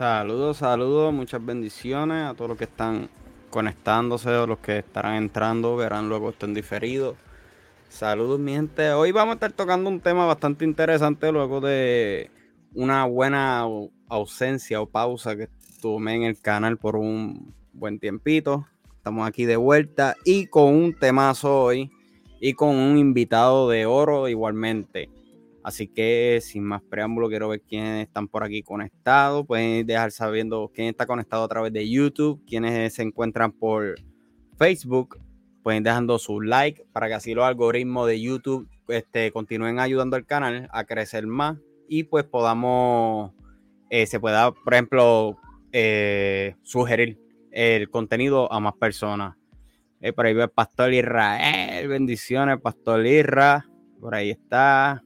Saludos, saludos, muchas bendiciones a todos los que están conectándose o los que estarán entrando, verán luego esto en diferido. Saludos mi gente, hoy vamos a estar tocando un tema bastante interesante luego de una buena ausencia o pausa que tomé en el canal por un buen tiempito. Estamos aquí de vuelta y con un temazo hoy y con un invitado de oro igualmente. Así que sin más preámbulo, quiero ver quiénes están por aquí conectados. Pueden dejar sabiendo quién está conectado a través de YouTube, quiénes se encuentran por Facebook. Pueden dejando su like para que así los algoritmos de YouTube este, continúen ayudando al canal a crecer más y pues podamos, eh, se pueda, por ejemplo, eh, sugerir el contenido a más personas. Eh, por ahí ve Pastor Israel, bendiciones, Pastor Irra. Por ahí está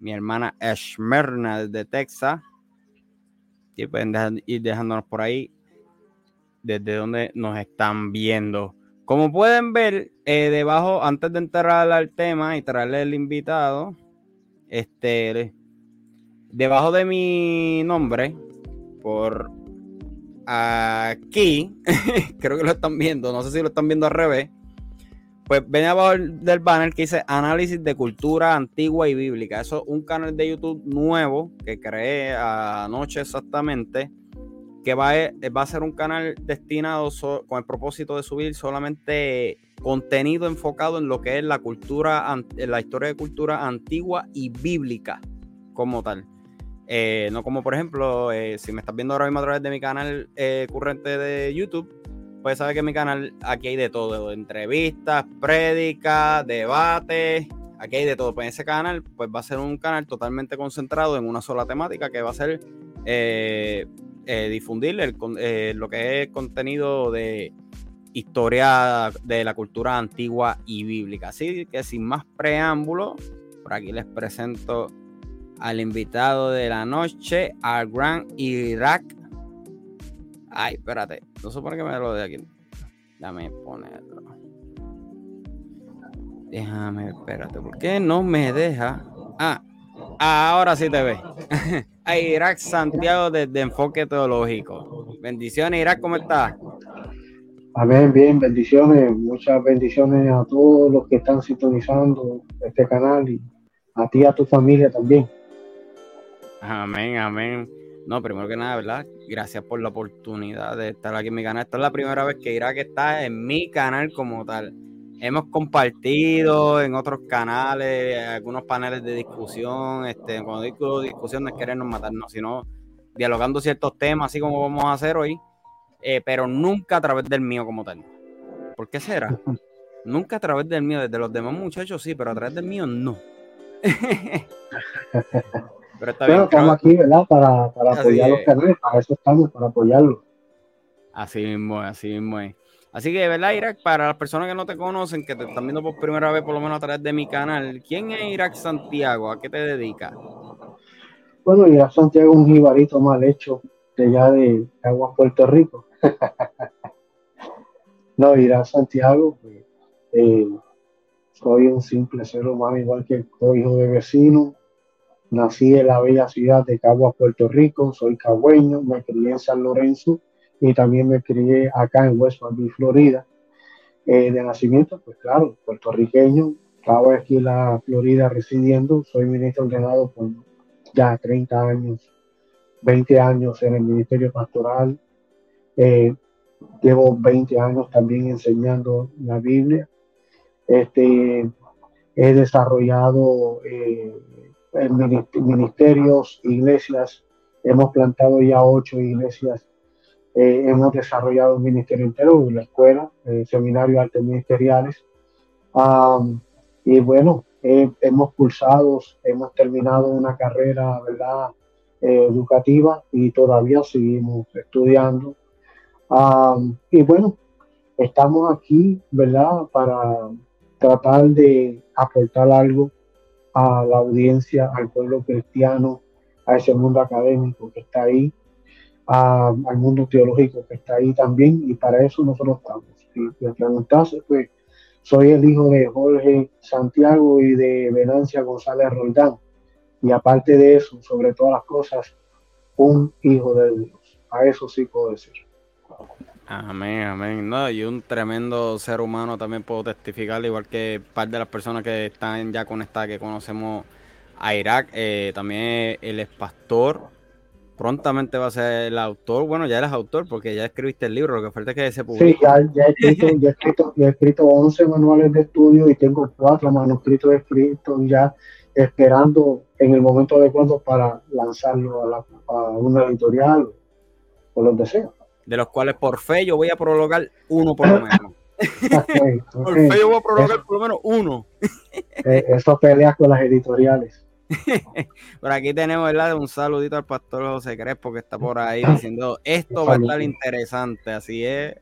mi hermana Esmerna de Texas. Y pueden ir dejándonos por ahí desde donde nos están viendo. Como pueden ver, eh, debajo, antes de entrar al tema y traerle el invitado, este, debajo de mi nombre, por aquí, creo que lo están viendo, no sé si lo están viendo al revés, pues ven abajo del banner que dice análisis de cultura antigua y bíblica. Eso es un canal de YouTube nuevo que creé anoche exactamente, que va a, ser un canal destinado con el propósito de subir solamente contenido enfocado en lo que es la cultura, en la historia de cultura antigua y bíblica como tal. Eh, no como por ejemplo, eh, si me estás viendo ahora mismo a través de mi canal eh, de YouTube, pues saber que en mi canal aquí hay de todo, entrevistas, prédicas, debates, aquí hay de todo. Pues ese canal pues va a ser un canal totalmente concentrado en una sola temática que va a ser eh, eh, difundir eh, lo que es contenido de historia de la cultura antigua y bíblica. Así que sin más preámbulo, por aquí les presento al invitado de la noche, al gran Irak Ay, espérate. No supone que me lo de aquí. Déjame ponerlo. Déjame, espérate. ¿Por qué no me deja? Ah, ahora sí te ve. Irak Santiago desde Enfoque Teológico. Bendiciones, Irak, ¿cómo estás? Amén, bien, bendiciones. Muchas bendiciones a todos los que están sintonizando este canal y a ti y a tu familia también. Amén, amén. No, primero que nada, ¿verdad? Gracias por la oportunidad de estar aquí en mi canal. Esta es la primera vez que Irak está en mi canal como tal. Hemos compartido en otros canales, algunos paneles de discusión. Este, cuando digo discusión no es querernos matarnos, sino dialogando ciertos temas, así como vamos a hacer hoy, eh, pero nunca a través del mío como tal. ¿Por qué será? nunca a través del mío, desde los demás muchachos sí, pero a través del mío no. Pero estamos aquí, ¿verdad? Para, apoyar los canales, para eso estamos, para apoyarlos. Así mismo, así mismo es. Así que, ¿verdad, Irak? Para las personas que no te conocen, que te están viendo por primera vez, por lo menos a través de mi canal, ¿quién es Irak Santiago? ¿A qué te dedica? Bueno, Irak Santiago es un jibarito mal hecho de allá de Aguas, Puerto Rico. no, Irak Santiago, pues, eh, soy un simple ser humano igual que el hijo de vecino, Nací en la bella ciudad de Caguas, Puerto Rico, soy cagüeño, me crié en San Lorenzo y también me crié acá en West Palm Beach, Florida. Eh, de nacimiento, pues claro, puertorriqueño, estaba aquí en la Florida residiendo, soy ministro ordenado por ya 30 años, 20 años en el Ministerio Pastoral, eh, llevo 20 años también enseñando la Biblia, este, he desarrollado eh, ministerios, iglesias, hemos plantado ya ocho iglesias, eh, hemos desarrollado un ministerio entero, la escuela, eh, seminario artes ministeriales. y bueno, hemos pulsado, hemos terminado una carrera, ¿verdad? Eh, educativa y todavía seguimos estudiando. y bueno, estamos aquí, ¿verdad? Para tratar de aportar algo a la audiencia, al pueblo cristiano, a ese mundo académico que está ahí, al mundo teológico que está ahí también, y para eso nosotros estamos. Si me preguntase, pues soy el hijo de Jorge Santiago y de Venancia González Roldán, y aparte de eso, sobre todas las cosas, un hijo de Dios. A eso sí puedo decir. Amén, amén. No, y un tremendo ser humano también puedo testificar, igual que parte de las personas que están ya conectadas, que conocemos a Irak. Eh, también él es pastor. Prontamente va a ser el autor. Bueno, ya eres autor porque ya escribiste el libro. Lo que falta es que se publique. Sí, ya, he, escrito, ya, he, escrito, ya he escrito 11 manuales de estudio y tengo cuatro manuscritos escritos ya esperando en el momento adecuado para lanzarlo a, la, a una editorial o los deseos de los cuales por fe yo voy a prologar uno por lo menos. por fe yo voy a prologar por lo menos uno. Eh, eso pelea con las editoriales. por aquí tenemos ¿verdad? un saludito al pastor José Crespo que está por ahí diciendo esto va a estar interesante, así es.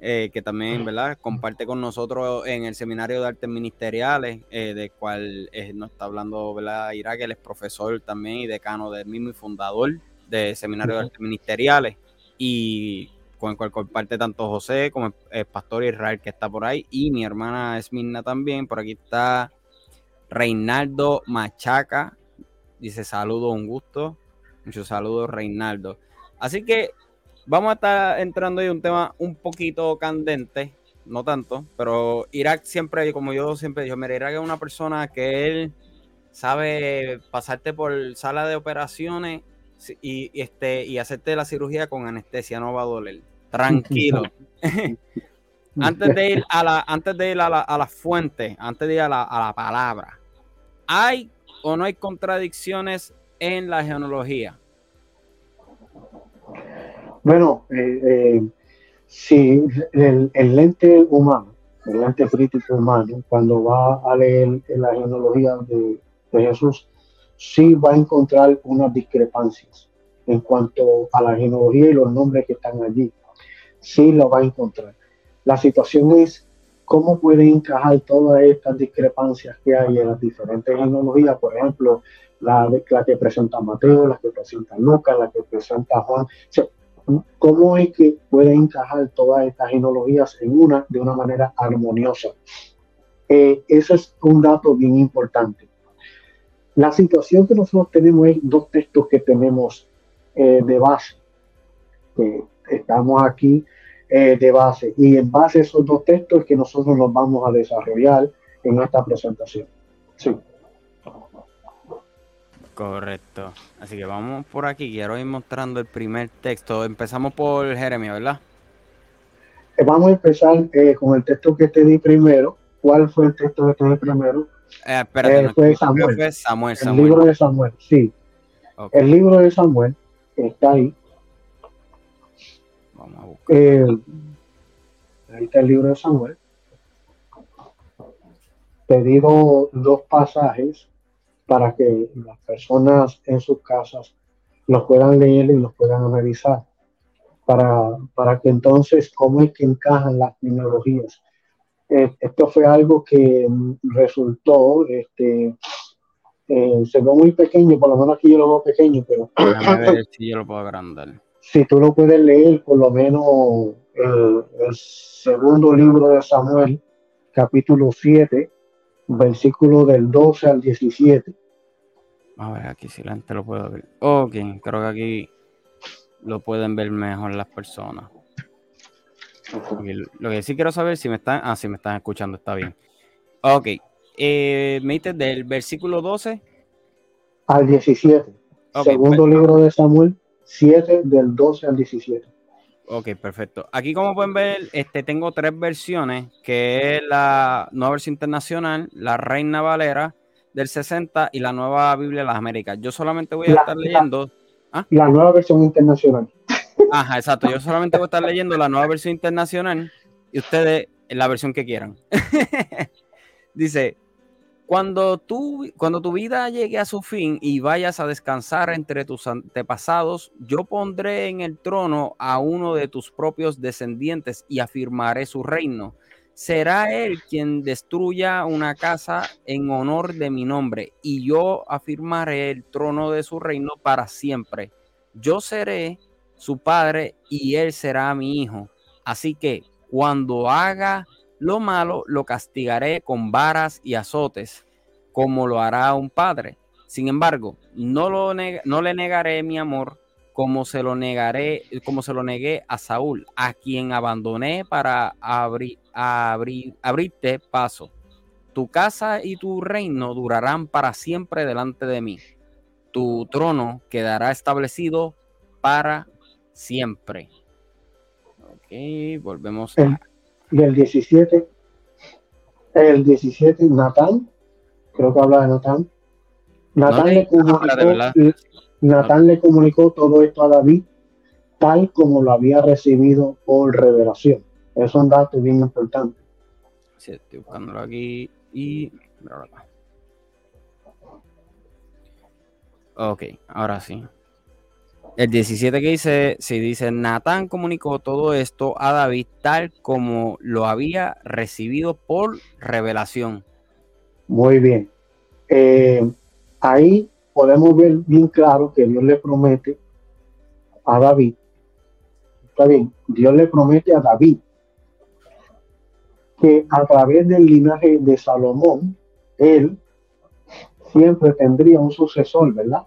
Eh, que también, ¿verdad? Comparte con nosotros en el seminario de artes ministeriales, eh, de cual nos está hablando, ¿verdad? Irak, él es profesor también y decano del mismo y fundador del seminario de artes ministeriales y con el cual comparte tanto José como el, pastor Israel que está por ahí y mi hermana Esmirna también. Por aquí está Reinaldo Machaca. Dice saludo, un gusto. Muchos saludos, Reinaldo. Así que vamos a estar entrando en un tema un poquito candente, no tanto, pero Irak siempre, como yo siempre digo, mira, Irak es una persona que él sabe pasarte por sala de operaciones y, este, y hacerte la cirugía con anestesia, no va a doler. Tranquilo. antes de ir a la, antes de ir a la, a la fuente, antes de ir a la, a la palabra, ¿hay o no hay contradicciones en la genealogía? Bueno, eh, eh, si el, el, lente humano, el lente crítico humano, cuando va a leer la genealogía de, de Jesús, sí va a encontrar unas discrepancias en cuanto a la genealogía y los nombres que están allí. Sí lo va a encontrar. La situación es cómo puede encajar todas estas discrepancias que hay en las diferentes genealogías, por ejemplo, la, la que presenta Mateo, la que presenta Lucas, la que presenta Juan. ¿Cómo es que puede encajar todas estas genealogías en una de una manera armoniosa? Eh, ese es un dato bien importante. La situación que nosotros tenemos es dos textos que tenemos eh, de base, que estamos aquí eh, de base, y en base a esos dos textos que nosotros nos vamos a desarrollar en esta presentación. Sí. Correcto. Así que vamos por aquí. Quiero ir mostrando el primer texto. Empezamos por Jeremia, ¿verdad? Eh, vamos a empezar con el texto que te di primero. ¿Cuál fue el texto que te di primero? Eh, espérate, eh, fue Samuel. El libro de Samuel, sí. El libro de Samuel está ahí. Vamos a buscar. Eh, ahí está el libro de Samuel. Te digo dos pasajes para que las personas en sus casas los puedan leer y los puedan analizar. Para, para que entonces, cómo es que encajan las tecnologías esto fue algo que resultó, este, eh, se ve muy pequeño, por lo menos aquí yo lo veo pequeño, pero... Ver si yo lo puedo agrandar. Si tú lo puedes leer, por lo menos el, el segundo libro de Samuel, capítulo 7, versículo del 12 al 17. A ver, aquí si la gente lo puede ver. Ok, creo que aquí lo pueden ver mejor las personas. Lo que sí quiero saber si me están, ah, si me están escuchando, está bien. Ok, eh, me dices del versículo 12 al 17. Segundo libro de Samuel, 7 del 12 al 17. Ok, perfecto. Aquí como pueden ver, este, tengo tres versiones, que es la nueva versión internacional, la Reina Valera del 60 y la nueva Biblia de las Américas. Yo solamente voy a estar leyendo... ¿ah? La nueva versión internacional. Ajá, exacto. Yo solamente voy a estar leyendo la nueva versión internacional y ustedes la versión que quieran. Dice, cuando tu, cuando tu vida llegue a su fin y vayas a descansar entre tus antepasados, yo pondré en el trono a uno de tus propios descendientes y afirmaré su reino. Será él quien destruya una casa en honor de mi nombre y yo afirmaré el trono de su reino para siempre. Yo seré su padre y él será mi hijo. Así que cuando haga lo malo, lo castigaré con varas y azotes, como lo hará un padre. Sin embargo, no, lo no le negaré mi amor como se lo negaré, como se lo negué a Saúl, a quien abandoné para abrir, abrir, abrirte paso. Tu casa y tu reino durarán para siempre delante de mí. Tu trono quedará establecido para siempre. Ok, volvemos a... Y el 17, el 17, Natán, creo que habla de Natán. Natán, le comunicó, Natán le comunicó todo esto a David tal como lo había recibido por revelación. Eso es un dato bien importante. Sí, estoy buscándolo aquí y... Ok, ahora sí. El 17 que dice, si dice, Natán comunicó todo esto a David tal como lo había recibido por revelación. Muy bien. Eh, ahí podemos ver bien claro que Dios le promete a David, está bien, Dios le promete a David que a través del linaje de Salomón, él siempre tendría un sucesor, ¿verdad?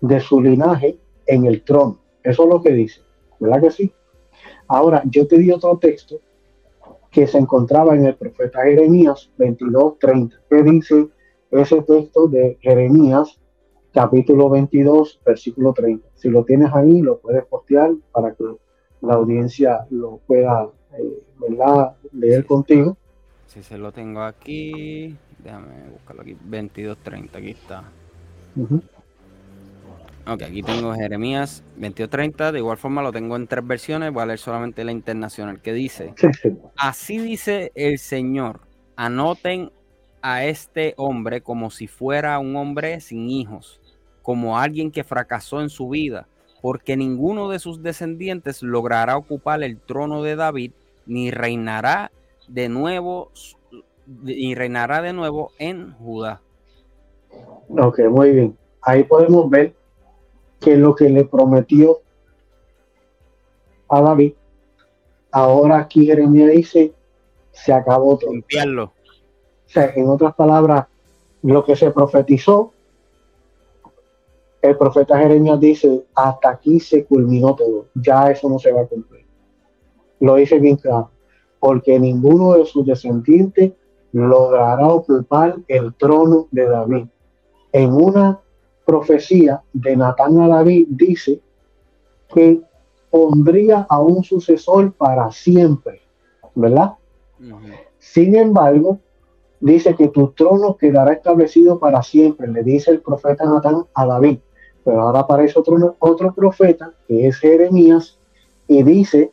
De su linaje en el trono. Eso es lo que dice, ¿verdad que sí? Ahora, yo te di otro texto que se encontraba en el profeta Jeremías 22:30. ¿Qué dice ese texto de Jeremías, capítulo 22, versículo 30? Si lo tienes ahí, lo puedes postear para que la audiencia lo pueda, eh, ¿verdad? Leer contigo. Si se lo tengo aquí, déjame buscarlo aquí, 22:30, aquí está. Ok, aquí tengo Jeremías 2230. De igual forma lo tengo en tres versiones. Voy a leer solamente la internacional que dice: Así dice el Señor. Anoten a este hombre como si fuera un hombre sin hijos, como alguien que fracasó en su vida, porque ninguno de sus descendientes logrará ocupar el trono de David, ni reinará de nuevo, ni reinará de nuevo en Judá. Ok, muy bien. Ahí podemos ver que lo que le prometió a David, ahora aquí Jeremías dice, se acabó todo. O sea, en otras palabras, lo que se profetizó, el profeta Jeremías dice, hasta aquí se culminó todo, ya eso no se va a cumplir. Lo dice bien claro, porque ninguno de sus descendientes logrará ocupar el trono de David. En una profecía de Natán a David dice que pondría a un sucesor para siempre, ¿verdad? Sin embargo, dice que tu trono quedará establecido para siempre, le dice el profeta Natán a David. Pero ahora aparece otro, otro profeta, que es Jeremías, y dice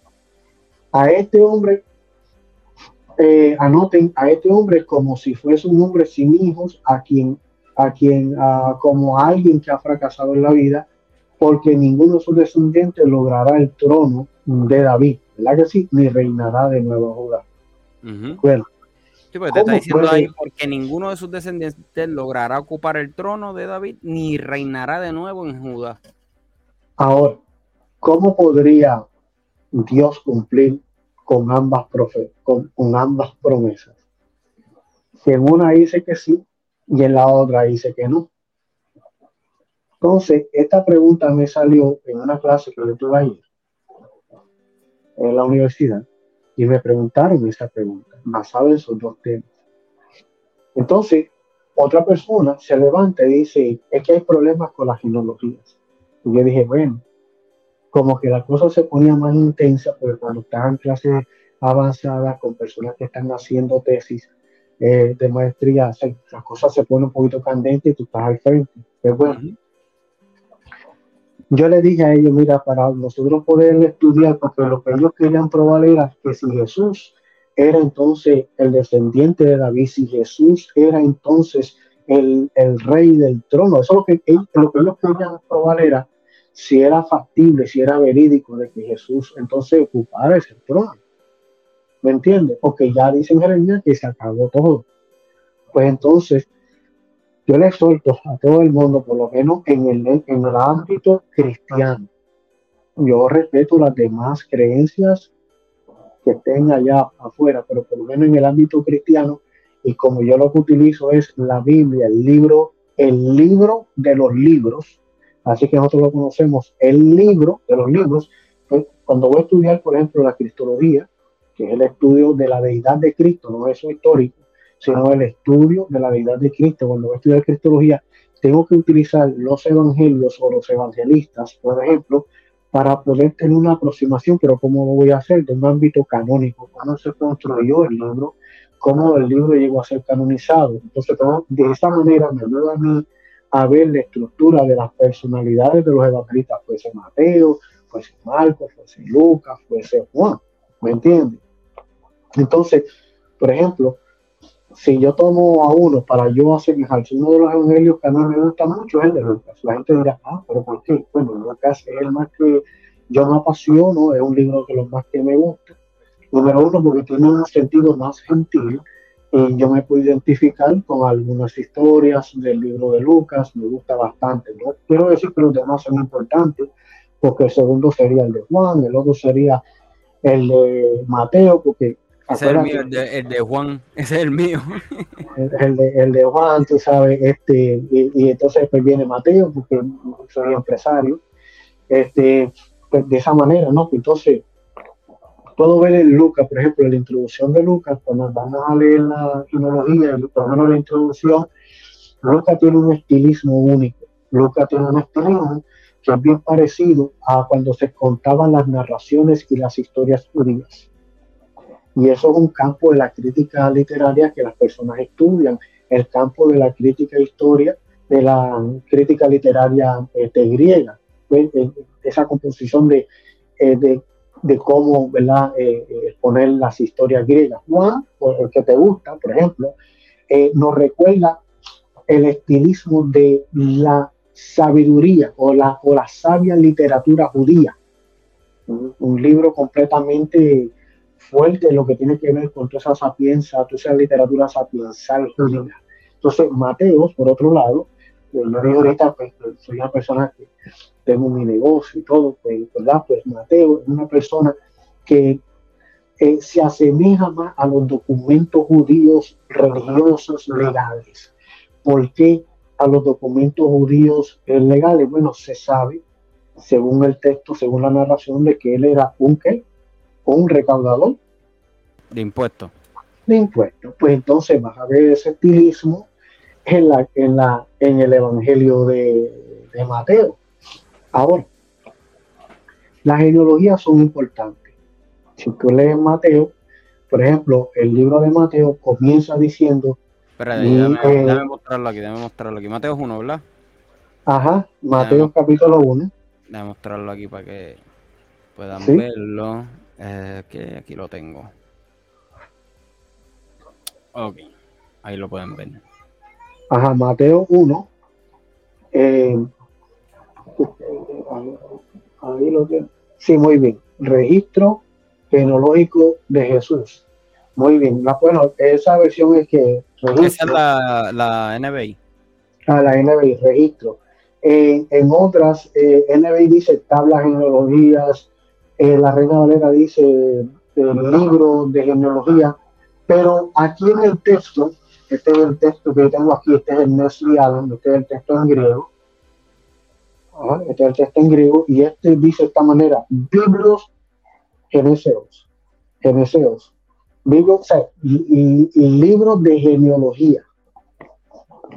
a este hombre, eh, anoten a este hombre como si fuese un hombre sin hijos, a quien a quien, como alguien que ha fracasado en la vida, porque ninguno de sus descendientes logrará el trono de David, ¿verdad que sí? Ni reinará de nuevo Judá. Bueno. Sí, pues te está diciendo ahí, porque ninguno de sus descendientes logrará ocupar el trono de David, ni reinará de nuevo en Judá. Ahora, ¿cómo podría Dios cumplir con ambas, con, con ambas promesas? Si en una dice que sí, y en la otra dice que no. Entonces, esta pregunta me salió en una clase que yo tuve ayer en la universidad y me preguntaron esa pregunta, basada en esos dos temas. Entonces, otra persona se levanta y dice, es que hay problemas con las genealogías. Y yo dije, bueno, como que la cosa se ponía más intensa, porque cuando estás en clases avanzadas con personas que están haciendo tesis, eh, de maestría, las cosas se ponen un poquito candentes y tú estás al frente. Pero bueno, yo le dije a ellos, mira, para nosotros poder estudiar, porque lo que ellos querían probar era que si Jesús era entonces el descendiente de David, si Jesús era entonces el, el rey del trono, eso es lo que, lo que ellos querían probar era si era factible, si era verídico de que Jesús entonces ocupara ese trono. ¿Me? Porque ya dicen Jeremías que se acabó todo. Pues entonces, yo le suelto a todo el mundo, por lo menos en el, en el ámbito cristiano. Yo respeto las demás creencias que estén allá afuera, pero por lo menos en el ámbito cristiano, y como yo lo que utilizo es la Biblia, el libro, el libro de los libros, Así que nosotros lo conocemos. El libro de los libros, pues, cuando voy a estudiar, por ejemplo, la cristología, que es el estudio de la deidad de Cristo, no eso histórico, sino el estudio de la deidad de Cristo. Cuando voy a estudiar cristología, tengo que utilizar los evangelios o los evangelistas, por ejemplo, para poder tener una aproximación, pero ¿cómo lo voy a hacer? De un ámbito canónico, cómo se construyó el libro, cómo el libro llegó a ser canonizado. Entonces, de esta manera me ayuda a mí a ver la estructura de las personalidades de los evangelistas, fuese Mateo, fuese Marcos, fuese Lucas, fuese Juan, ¿me entiendes? Entonces, por ejemplo, si yo tomo a uno para yo asemejar, si uno de los evangelios que a mí me gusta mucho es el de Lucas, la gente dirá, ah, pero ¿por qué? Bueno, Lucas es el más que yo me apasiono, es un libro de los más que me gusta. Número uno, porque tiene un sentido más gentil y yo me puedo identificar con algunas historias del libro de Lucas, me gusta bastante. No quiero decir que los demás son importantes, porque el segundo sería el de Juan, el otro sería el de Mateo, porque ese es el mío, el de, Juan, ese es el mío. El, de, el de Juan, tú sabes, este, y, entonces pues viene Mateo, porque soy empresario, este, pues de esa manera, ¿no? Entonces, puedo ver en Lucas, por ejemplo, la introducción de Lucas, cuando vamos a leer la genealogía, por lo menos la introducción, Lucas tiene un estilismo único. Lucas tiene un estilismo que es bien parecido a cuando se contaban las narraciones y las historias judías. Y eso es un campo de la crítica literaria que las personas estudian, el campo de la crítica historia, de la crítica literaria este, griega, eh, esa composición de, eh, de, de, cómo ¿verdad? Eh, exponer las historias griegas. Juan, el que te gusta, por ejemplo, nos recuerda el estilismo de la sabiduría o la, o la sabia literatura judía. Un libro completamente fuerte lo que tiene que ver con toda esa sapiencia, toda esa literatura sapiensal Entonces, Mateos, por otro lado, yo digo ahorita, pues, soy una persona que tengo mi negocio y todo, pues, ¿verdad? Pues Mateo es una persona que eh, se asemeja más a los documentos judíos religiosos legales. ¿Por qué a los documentos judíos legales? Bueno, se sabe, según el texto, según la narración, de que él era un qué? Un recaudador de impuestos. De impuestos. Pues entonces vas a ver ese estilismo en, la, en, la, en el Evangelio de, de Mateo. Ahora, las genealogías son importantes. Si tú lees Mateo, por ejemplo, el libro de Mateo comienza diciendo. Espera, déjame, eh, mostrarlo aquí, déjame mostrarlo aquí. Mateo es uno, ¿verdad? Ajá, Mateo capítulo 1. Déjame mostrarlo aquí para que puedan verlo. Eh, que aquí lo tengo. Ok, ahí lo pueden ver. Ajá, Mateo 1. Eh, ahí lo que. Sí, muy bien. Registro genológico de Jesús. Muy bien. La, bueno, esa versión es que. Esa es la, la NBI. Ah, la NBI, registro. en otras, eh, NBI dice tablas genealogías, eh, la Reina Valera dice el libro de genealogía, pero aquí en el texto, este es el texto que tengo aquí, este es el Nestle este es el texto en griego, este es el texto en griego, y este dice de esta manera, Biblos Geneseos, Geneseos, Biblos, o sea, y, libros de genealogía,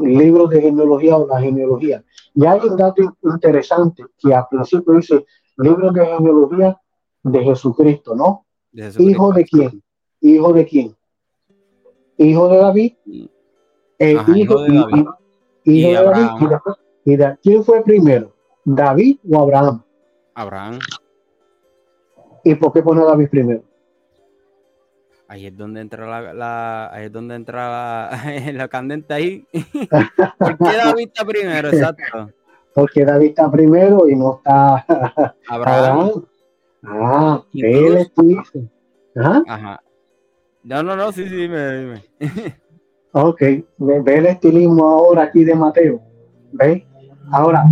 libros de genealogía o la genealogía. Y hay un dato interesante que al principio dice libros de genealogía de Jesucristo, ¿no? ¿Hijo de quién? ¿Hijo de quién? Hijo de David. Eh, hijo, de David. Y, hijo de David. ¿Quién fue primero? ¿David o Abraham? Abraham. ¿Y por qué pone a David primero? Ahí es donde entra la, ahí es donde entra la, la candente ahí. ¿Por qué David está primero? Exacto. Porque David está primero y no está Abraham. Ah, ve el Ajá. No, no, no, sí, sí, dime, dime. ok, ve, el estilismo ahora aquí de Mateo. ¿Ve? Ahora,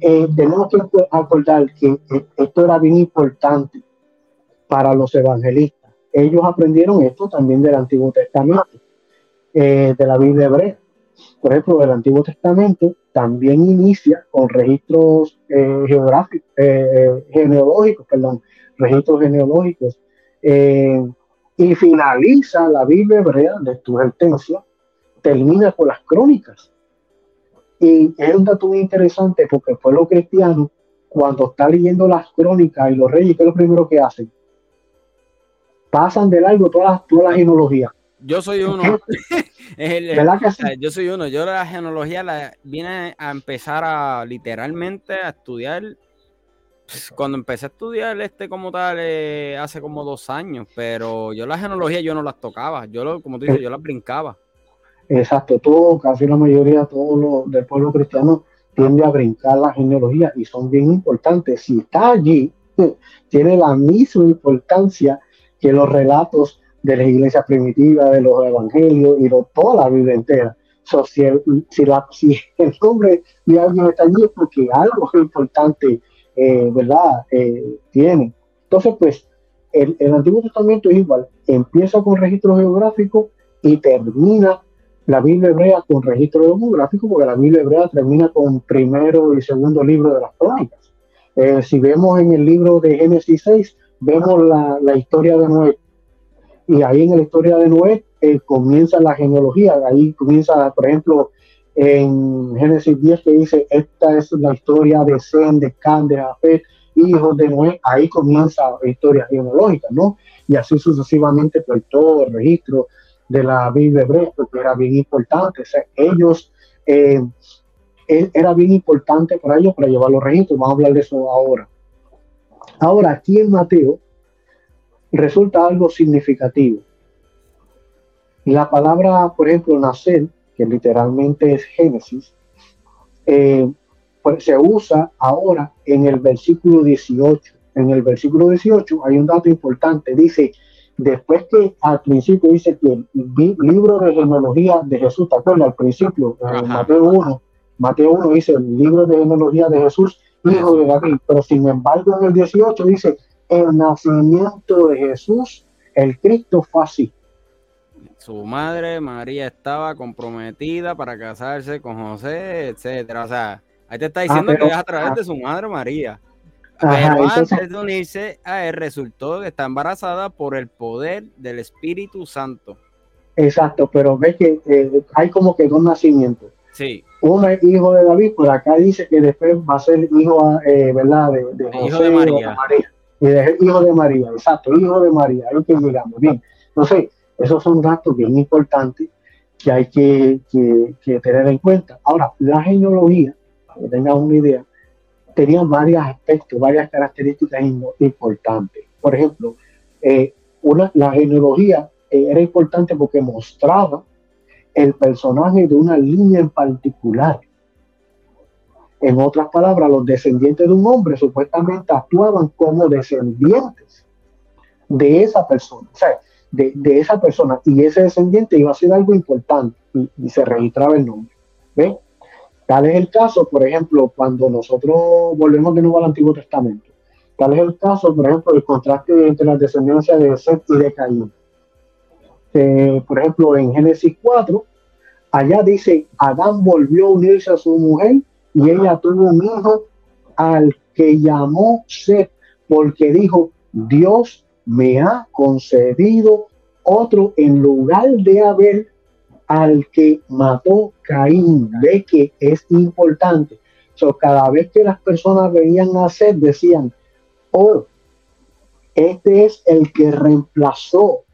eh, tenemos que acordar que eh, esto era bien importante para los evangelistas. Ellos aprendieron esto también del Antiguo Testamento, eh, de la Biblia hebrea. Por ejemplo, el Antiguo Testamento también inicia con registros eh, geográficos, eh, genealógicos, perdón, registros genealógicos, y finaliza la Biblia hebrea de tu advertencia, termina con las crónicas. Y es un dato muy interesante porque el pueblo cristiano, cuando está leyendo las crónicas y los reyes, ¿qué es lo primero que hacen? Pasan de largo todas, todas las genealogías. Yo soy uno. Yo soy uno. Yo la genealogía la vine a empezar a literalmente a estudiar. Pues, cuando empecé a estudiar este como tal eh, hace como dos años, pero yo la genealogía yo no las tocaba. Yo lo, como tú dices, yo las brincaba. Exacto, todo, casi la mayoría todo lo, del pueblo cristiano tiende a brincar la genealogía y son bien importantes. Si está allí, tiene la misma importancia que los relatos de la iglesia primitiva, de los evangelios y de toda la Biblia entera. si, el, nombre de alguien está allí es porque algo importante, eh, ¿verdad? Eh, tiene. Entonces, pues, el, el, Antiguo Testamento es igual. Empieza con registro geográfico y termina la Biblia hebrea con registro demográfico, porque la Biblia hebrea termina con primero y segundo libro de las crónicas. Eh, si vemos en el libro de Génesis 6, vemos la, la historia de Noé y ahí en la historia de Noé eh, comienza la genealogía, ahí comienza, por ejemplo, en Génesis 10 que dice, esta es la historia de Sem, de Can, de Jafet, hijos de Noé, ahí comienza la historia genealógica, ¿no? Y así sucesivamente por todo el registro de la Biblia hebrea, porque era bien importante, o sea, ellos, eh, e, era bien importante para ellos para llevar los registros, vamos a hablar de eso ahora. Ahora, aquí en Mateo, resulta algo significativo. La palabra, por ejemplo, nacer, que literalmente es Génesis, eh, pues se usa ahora en el versículo 18. En el versículo 18 hay un dato importante, dice, después que al principio dice que el libro de genealogía de Jesús, ¿te acuerdas? Al principio, en Mateo 1, Mateo 1 dice el libro de genealogía de Jesús, hijo de David, pero sin embargo en el 18 dice el nacimiento de Jesús, el Cristo fue así. Su madre María estaba comprometida para casarse con José, etcétera. O sea, ahí te está ah, diciendo que es a través de su madre María. pero antes de unirse a él, resultó que está embarazada por el poder del Espíritu Santo. Exacto, pero ves que eh, hay como que dos nacimientos. Sí. Uno es hijo de David, por acá dice que después va a ser hijo, eh, ¿verdad? De, José, hijo de María y de hijo de María, exacto, hijo de María, ahí que llegamos, bien. Entonces, esos son datos bien importantes que hay que, tener en cuenta. Ahora, la genealogía, para que tengan una idea, tenía varios aspectos, varias características importantes. Por ejemplo, eh, una, la genealogía eh, era importante porque mostraba el personaje de una línea en particular. En otras palabras, los descendientes de un hombre supuestamente actuaban como descendientes de esa persona, o sea, de, esa persona, y ese descendiente iba a ser algo importante y, se registraba el nombre. ¿Ve? Tal es el caso, por ejemplo, cuando nosotros volvemos de nuevo al Antiguo Testamento. Tal es el caso, por ejemplo, el contraste entre las descendencias de Seth y de Caín. por ejemplo, en Génesis 4, allá dice, Adán volvió a unirse a su mujer y ella tuvo un hijo al que llamó Seth, porque dijo, Dios me ha concedido otro en lugar de Abel al que mató Caín. Ve que es importante. So, cada vez que las personas veían a Seth, decían, oh, este es el que reemplazó.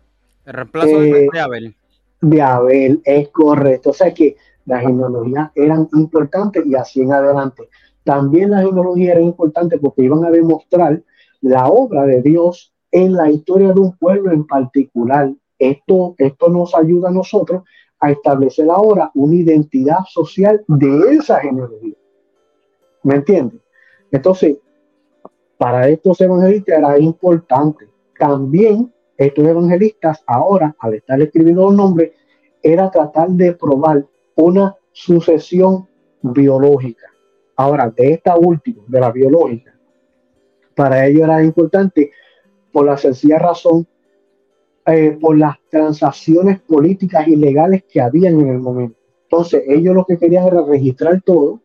El reemplazo de eh, Abel. De Abel, es correcto. O sea que las genealogías eran importantes y así en adelante. También la genealogía era importante porque iban a demostrar la obra de Dios en la historia de un pueblo en particular. Esto, esto nos ayuda a nosotros a establecer ahora una identidad social de esa genealogía. ¿Me entiendes? Entonces, para estos evangelistas era importante. También estos evangelistas ahora, al estar escribiendo los nombres, era tratar de probar una sucesión biológica. Ahora, de esta última, de la biológica, para ello era importante por la sencilla razón, eh, por las transacciones políticas y legales que habían en el momento. Entonces, ellos lo que querían era registrar todo.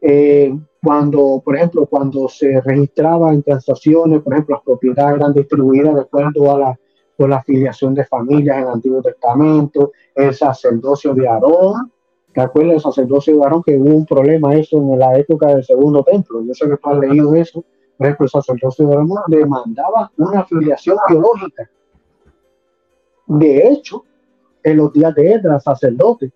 Eh, cuando, por ejemplo, cuando se registraba en transacciones, por ejemplo, las propiedades eran distribuidas de acuerdo a la, con la afiliación de familias en el Antiguo Testamento, el sacerdocio de Aarón, ¿te acuerdas del sacerdocio de Aarón que hubo un problema eso en la época del segundo templo? Yo sé que tú has leído eso. Por ejemplo, el sacerdocio de Aarón demandaba una afiliación biológica. De hecho, en los días de Edra, sacerdote,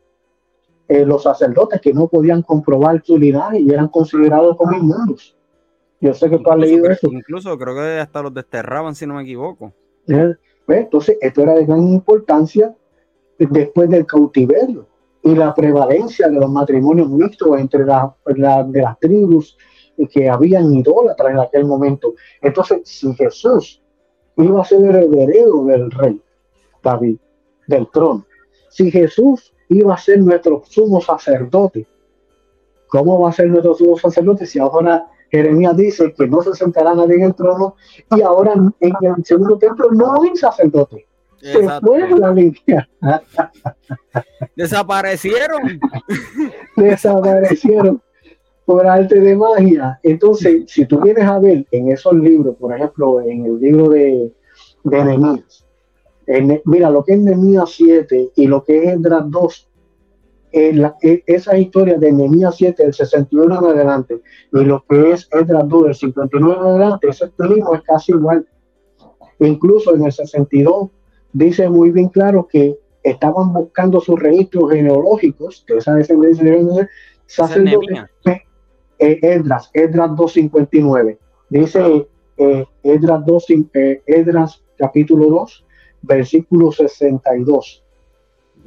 eh, los sacerdotes que no podían comprobar su linaje y eran considerados como inmundos. Yo sé que tú has leído eso. Incluso creo que hasta los desterraban, si no me equivoco. Eh, pues, entonces, esto era de gran importancia después del cautiverio y la prevalencia de los matrimonios mixtos entre la, de las tribus que habían idólatras en aquel momento. Entonces, si Jesús iba a ser el heredero del rey David, del trono, si Jesús iba a ser nuestro sumo sacerdote, ¿cómo va a ser nuestro sumo sacerdote si ahora Jeremías dice que no se sentará nadie en el trono y ahora en el segundo templo no hay sacerdote? Se fue la línea. Desaparecieron. Desaparecieron por arte de magia. Entonces, si tú vienes a ver en esos libros, por ejemplo, en el libro de, de mira, lo que es Nehemías 7 y lo que es Esdras 2, esa historia de Nehemías 7 del 61 en adelante y lo que es Esdras 2 del 59 en adelante, ese estilismo es casi igual. Incluso en el 62 dice muy bien claro que estaban buscando sus registros genealógicos, que esa descendencia de sacerdotes, eh, Esdras, Esdras 2.59. Dice eh, Esdras, 2, eh, Esdras capítulo 2, versículo 62.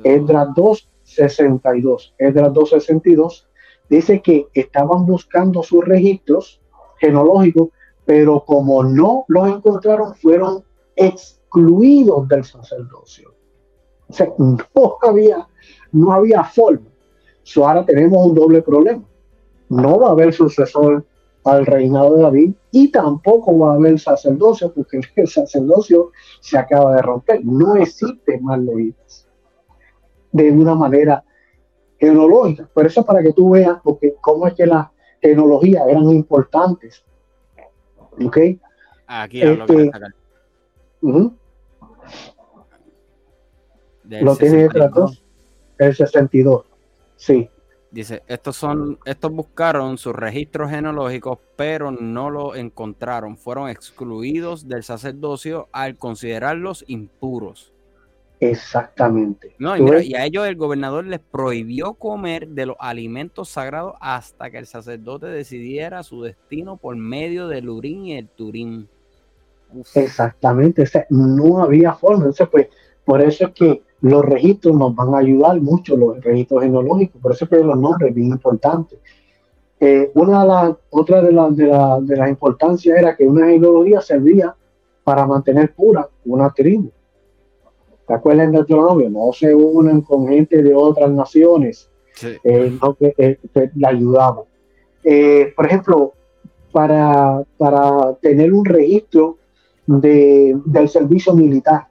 Esdras 2, 62. Esdras 2, 62. Dice que estaban buscando sus registros genealógicos, pero como no los encontraron, fueron excluidos del sacerdocio. O sea, no había, no había forma. So, ahora tenemos un doble problema no va a haber sucesor al reinado de David y tampoco va a haber sacerdocio porque el sacerdocio se acaba de romper. No existe más levitas de una manera tecnológica. Por eso para que tú veas porque cómo es que las tecnologías eran importantes. ¿Ok? Aquí hablo este, Lo tiene el 62. Sí. Dice, estos son, estos buscaron sus registros genealógicos, pero no lo encontraron. Fueron excluidos del sacerdocio al considerarlos impuros. Exactamente. No, y, a ellos el gobernador les prohibió comer de los alimentos sagrados hasta que el sacerdote decidiera su destino por medio del urín y el turín. Exactamente, no había forma. Entonces, pues, por eso es que los registros nos van a ayudar mucho, los registros genológicos, por eso que los nombres bien importantes. Eh, una de las, otra de, de, las importancias era que una genealogía servía para mantener pura una tribu. ¿Te acuerdas del Deuteronomio? No se unen con gente de otras naciones, eh, no que, eh, la ayudaba. por ejemplo, para, para tener un registro de, del servicio militar,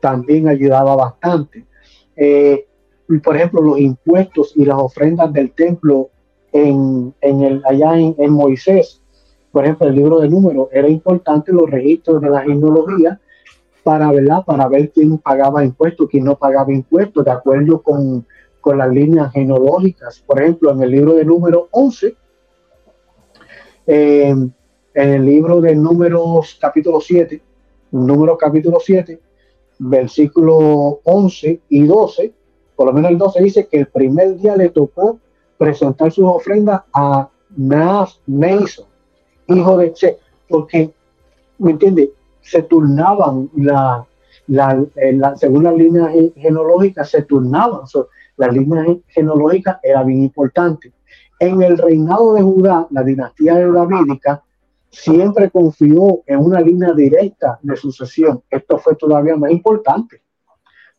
también ayudaba bastante. Eh, por ejemplo, los impuestos y las ofrendas del templo en, el, allá en, Moisés, por ejemplo, el libro de números, era importante los registros de la genealogía para, para ver quién pagaba impuestos, quién no pagaba impuestos, de acuerdo con, las líneas genealógicas. Por ejemplo, en el libro de números 11, eh, en el libro de números capítulo 7, número capítulo 7, versículo 11 y 12, por lo menos el 12 dice que el primer día le tocó presentar sus ofrendas a Nas Mason, hijo de Che, porque, ¿me entiende? Se turnaban la, la, la, según las líneas genológicas, se turnaban. las líneas genológicas era bien importante. En el reinado de Judá, la dinastía davídica, siempre confió en una línea directa de sucesión. Esto fue todavía más importante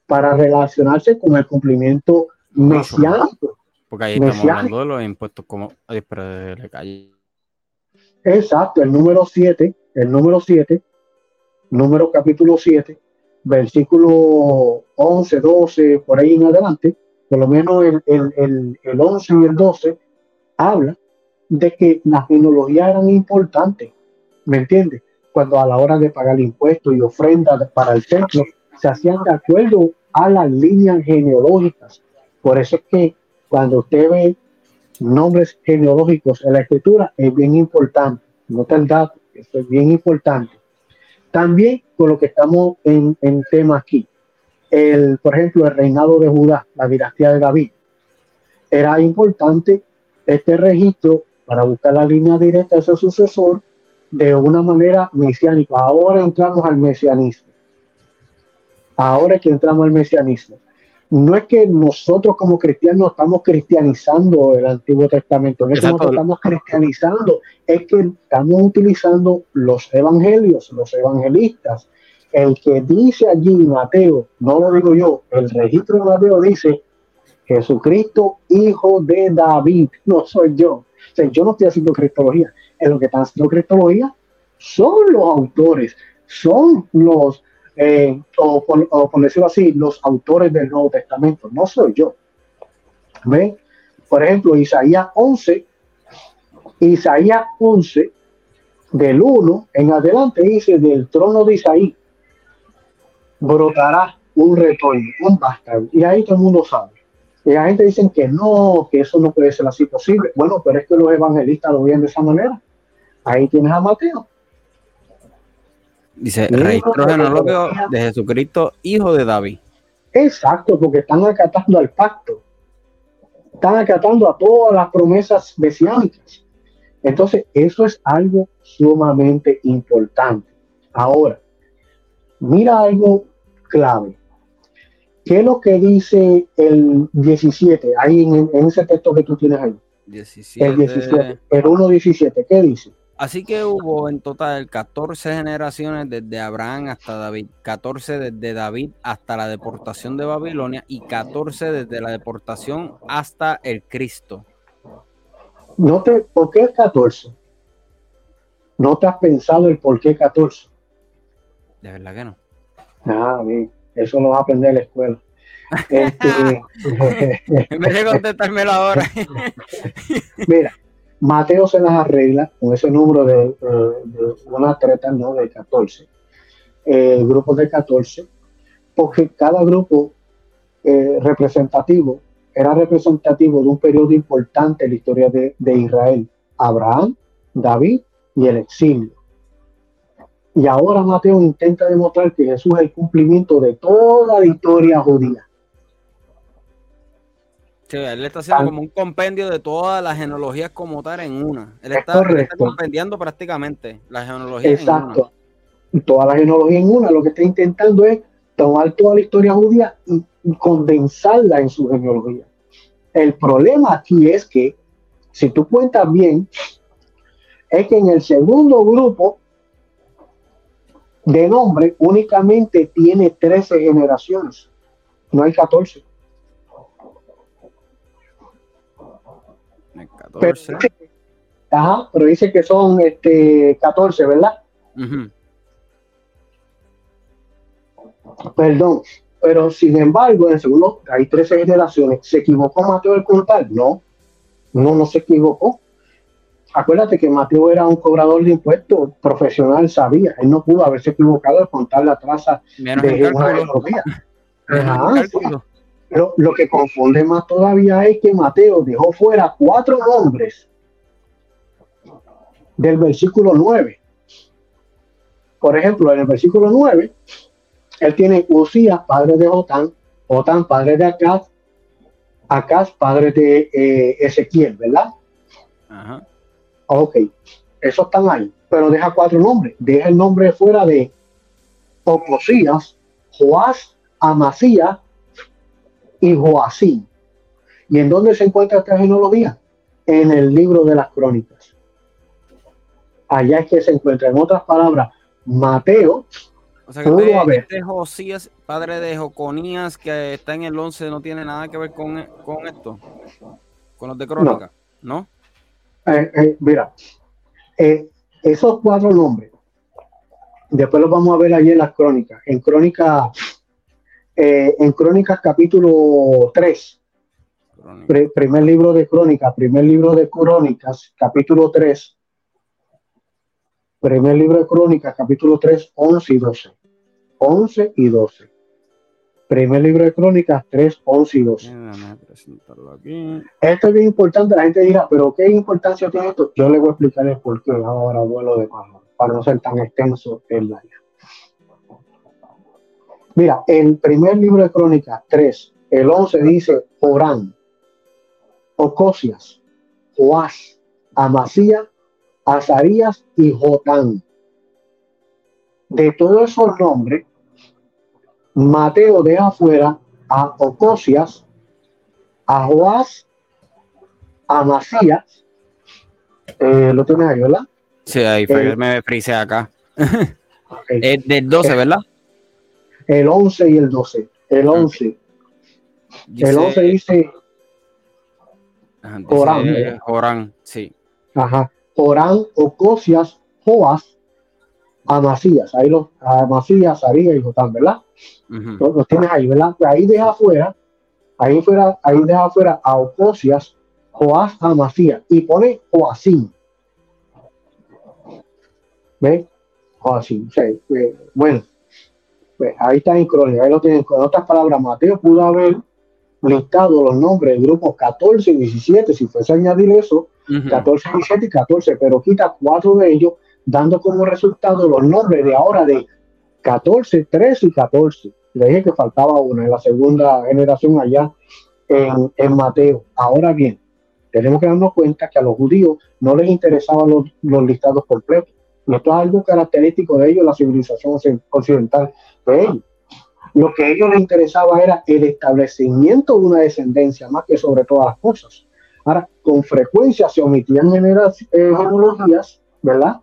para relacionarse con el cumplimiento mesiánico. Porque ahí estamos hablando de los impuestos como... Exacto, el número 7, el número 7, número capítulo 7, versículo 11, 12, por ahí en adelante, por lo menos el, el, el, 11 y el 12, habla de que las genealogías eran importantes, ¿me entiendes? Cuando a la hora de pagar impuestos y ofrendas para el templo, se hacían de acuerdo a las líneas genealógicas. Por eso es que cuando usted ve nombres genealógicos en la escritura, es bien importante. Nota el dato, esto es bien importante. También con lo que estamos en, en tema aquí, el, por ejemplo, el reinado de Judá, la dinastía de David, era importante este registro para buscar la línea directa de su sucesor de una manera mesiánica. Ahora entramos al mesianismo. Ahora que entramos al mesianismo. No es que nosotros como cristianos estamos cristianizando el Antiguo Testamento, no es que nosotros estamos cristianizando, es que estamos utilizando los evangelios, los evangelistas. El que dice allí Mateo, no lo digo yo, el registro de Mateo dice Jesucristo, hijo de David, no soy yo. Yo no estoy haciendo cristología, en lo que están haciendo cristología son los autores, son los eh, o, por, decirlo así, los autores del Nuevo Testamento, no soy yo. ¿Ve? Por ejemplo, Isaías 11, Isaías 11, del 1 en adelante, dice, del trono de Isaí brotará un retoño, un bastardo. Y ahí todo el mundo sabe. Y la gente dice que no, que eso no puede ser así posible. Bueno, pero es que los evangelistas lo ven de esa manera. Ahí tienes a Mateo. Dice, registro genealógico de Jesucristo, hijo de David. Exacto, porque están acatando al pacto. Están acatando a todas las promesas mesiánicas. Entonces, eso es algo sumamente importante. Ahora, mira algo clave. ¿Qué es lo que dice el 17? Ahí en, ese texto que tú tienes ahí. 17. El 17. El 1.17. ¿Qué dice? Así que hubo en total 14 generaciones desde Abraham hasta David, 14 desde David hasta la deportación de Babilonia y 14 desde la deportación hasta el Cristo. No te, ¿Por qué 14? ¿No te has pensado el por qué 14? De verdad que no. Ah, bien. Eso lo vas a aprender en la escuela. Este, en vez de contestármelo ahora. Mira, Mateo se las arregla con ese número de, una treta, ¿no? De 14. Eh, grupos de 14, porque cada grupo eh, representativo era representativo de un periodo importante en la historia de, de Israel. Abraham, David y el exilio. Y ahora Mateo intenta demostrar que Jesús es el cumplimiento de toda la historia judía él está haciendo como un compendio de todas las genealogías como tal en una. Él está, compendiando prácticamente la genealogía Exacto. En una. Toda la genealogía en una. Lo que está intentando es tomar toda la historia judía y, condensarla en su genealogía. El problema aquí es que, si tú cuentas bien, es que en el segundo grupo de nombre únicamente tiene 13 generaciones, no hay 14. Pero, ajá, pero dice que son este, 14, ¿verdad? Perdón, pero sin embargo, en el segundo hay 13 generaciones. ¿Se equivocó Mateo el contar? No, no, no se equivocó. Acuérdate que Mateo era un cobrador de impuestos profesional, sabía. Él no pudo haberse equivocado al contar la traza de una Pero lo que confunde más todavía es que Mateo dejó fuera cuatro nombres del versículo 9. Por ejemplo, en el versículo 9, él tiene Usías, padre de Otán, Otán, padre de Acaz, Acaz, padre de eh, Ezequiel, ¿verdad? Ajá. Ok, esos están ahí, pero deja cuatro nombres. Deja el nombre fuera de Ocosías, Joás, Amasías, y Joacín. ¿Y en dónde se encuentra esta genealogía? En el libro de las crónicas. Allá es que se encuentra. En otras palabras, Mateo. O sea que este, Josías, padre de Joconías, que está en el 11, no tiene nada que ver con, esto, con los de crónica, ¿no? Eh, eh, mira, eh, esos cuatro nombres, después los vamos a ver allí en las crónicas. En crónica eh, en Crónicas capítulo 3, primer libro de Crónicas, primer libro de Crónicas, capítulo 3. Primer libro de Crónicas, capítulo 3, 11 y 12. 11 y 12. Primer libro de Crónicas 3, 11 y 12. Esto es bien importante. La gente dirá, pero ¿qué importancia tiene esto? Yo le voy a explicar el por qué ahora vuelo de pájaro, para no ser tan extenso el la Mira, el primer libro de Crónicas 3, el 11 dice Orán, Ocosias, Joás, Amasía, Azarías y Jotán. De todos esos nombres, Mateo deja afuera a Ocosias, a Joás, a Masías. Eh, ¿Lo tienes ahí, verdad? Sí, ahí fue eh, me frise acá. Es del 12, ¿verdad? El 11 y el 12. El 11. el 11 dice Jorán. Jorán, sí. Ajá. Jorán, Ocosias, Joas, Amasías. Ahí los Amasías, Aría y Jotán, ¿verdad? Los, tienes ahí, ¿verdad? Ahí deja afuera, ahí fuera, ahí deja afuera a Ocosias, Joás, Amasías y pone Joacín. ¿Ves? Joacín. Pues, bueno, pues ahí está en crónica, ahí lo tienen. Con otras palabras, Mateo pudo haber listado los nombres del grupo 14 y 17, si fuese a añadir eso, 14, 17 y 14, pero quita cuatro de ellos, dando como resultado los nombres de ahora de 14, 13 y 14. Le dije que faltaba una en la segunda generación allá en, en Mateo. Ahora bien, tenemos que darnos cuenta que a los judíos no les interesaban los, los listados completos. Esto es algo característico de ellos, la civilización occidental de ellos. Lo que a ellos les interesaba era el establecimiento de una descendencia, más que sobre todas las cosas. Ahora, con frecuencia se omitían eh, genealogías, ¿verdad?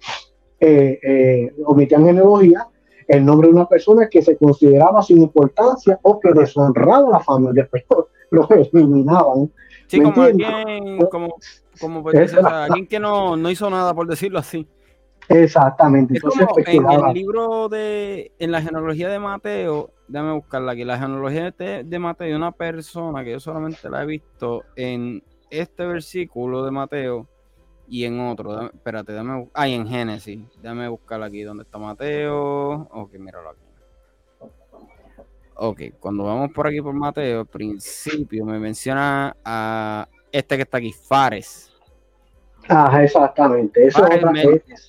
Eh, eh, omitían genealogías el nombre de una persona que se consideraba sin importancia o que deshonraba a la familia, pero lo eliminaban. Sí, como alguien, como, como pues, alguien que no, no hizo nada, por decirlo así. Exactamente. Entonces, en el libro de, en la genealogía de Mateo, déjame buscarla aquí, la genealogía de, Mateo, una persona que yo solamente la he visto en este versículo de Mateo y en otro, espérate, dame, ah, en Génesis, déjame buscarla aquí, ¿dónde está Mateo? Ok, míralo aquí. Ok, cuando vamos por aquí por Mateo, al principio me menciona a este que está aquí, Fares. Ajá, exactamente. Eso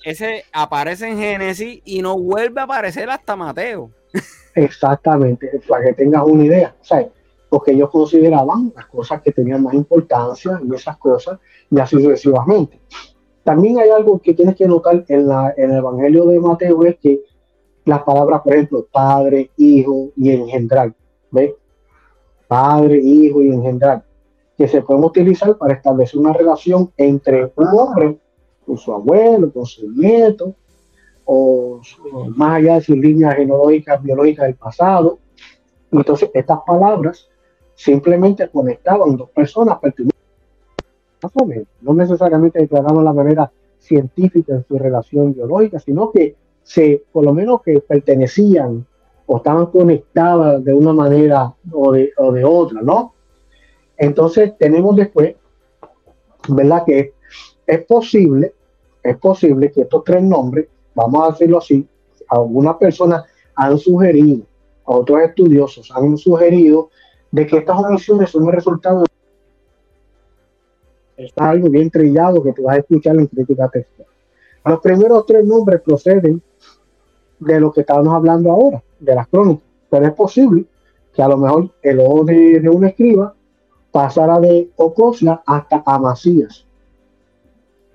ese aparece en Génesis y no vuelve a aparecer hasta Mateo. Exactamente, para que tengas una idea. O sea, porque ellos consideraban las cosas que tenían más importancia y esas cosas, y así sucesivamente. También hay algo que tienes que notar en, el Evangelio de Mateo, es que las palabras, por ejemplo, padre, hijo y engendrar, ¿ves? Padre, hijo y engendrar que se pueden utilizar para establecer una relación entre un hombre con su abuelo, con su nieto, o, más allá de sus líneas genealógicas, biológicas del pasado. Entonces, estas palabras simplemente conectaban dos personas pertenecientes no necesariamente declaraban la manera científica en su relación biológica, sino que se, por lo menos que pertenecían o estaban conectadas de una manera o de, o de otra, ¿no? Entonces tenemos después, ¿verdad? Que es posible, es posible que estos tres nombres, vamos a decirlo así, algunas personas han sugerido, otros estudiosos han sugerido de que estas omisiones son el resultado de algo bien trillado que tú vas a escuchar en crítica textual. Los primeros tres nombres proceden de lo que estábamos hablando ahora, de las crónicas, pero es posible que a lo mejor el ojo de, un escriba pasara de Ocosia hasta Amasías.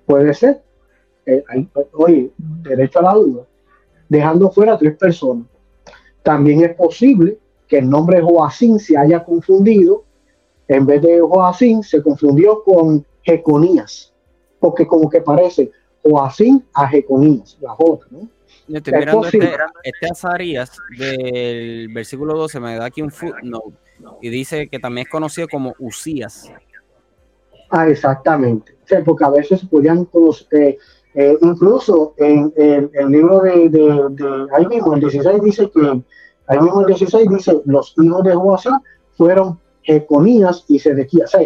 Puede ser. Eh, oye, derecho a la duda. Dejando fuera tres personas. También es posible que el nombre Joacín se haya confundido. En vez de Joacín, se confundió con Jeconías. Porque como que parece Joacín a Jeconías, la J, ¿no? Estoy mirando este, este Azarías del versículo 12, me da aquí un footnote y dice que también es conocido como Usías. Ah, exactamente. porque a veces podían conocer, eh, eh, incluso en, el libro de, de, ahí mismo, el 16 dice que, ahí mismo el 16 dice, los hijos de Joacim fueron Jeconías y Sedequías. O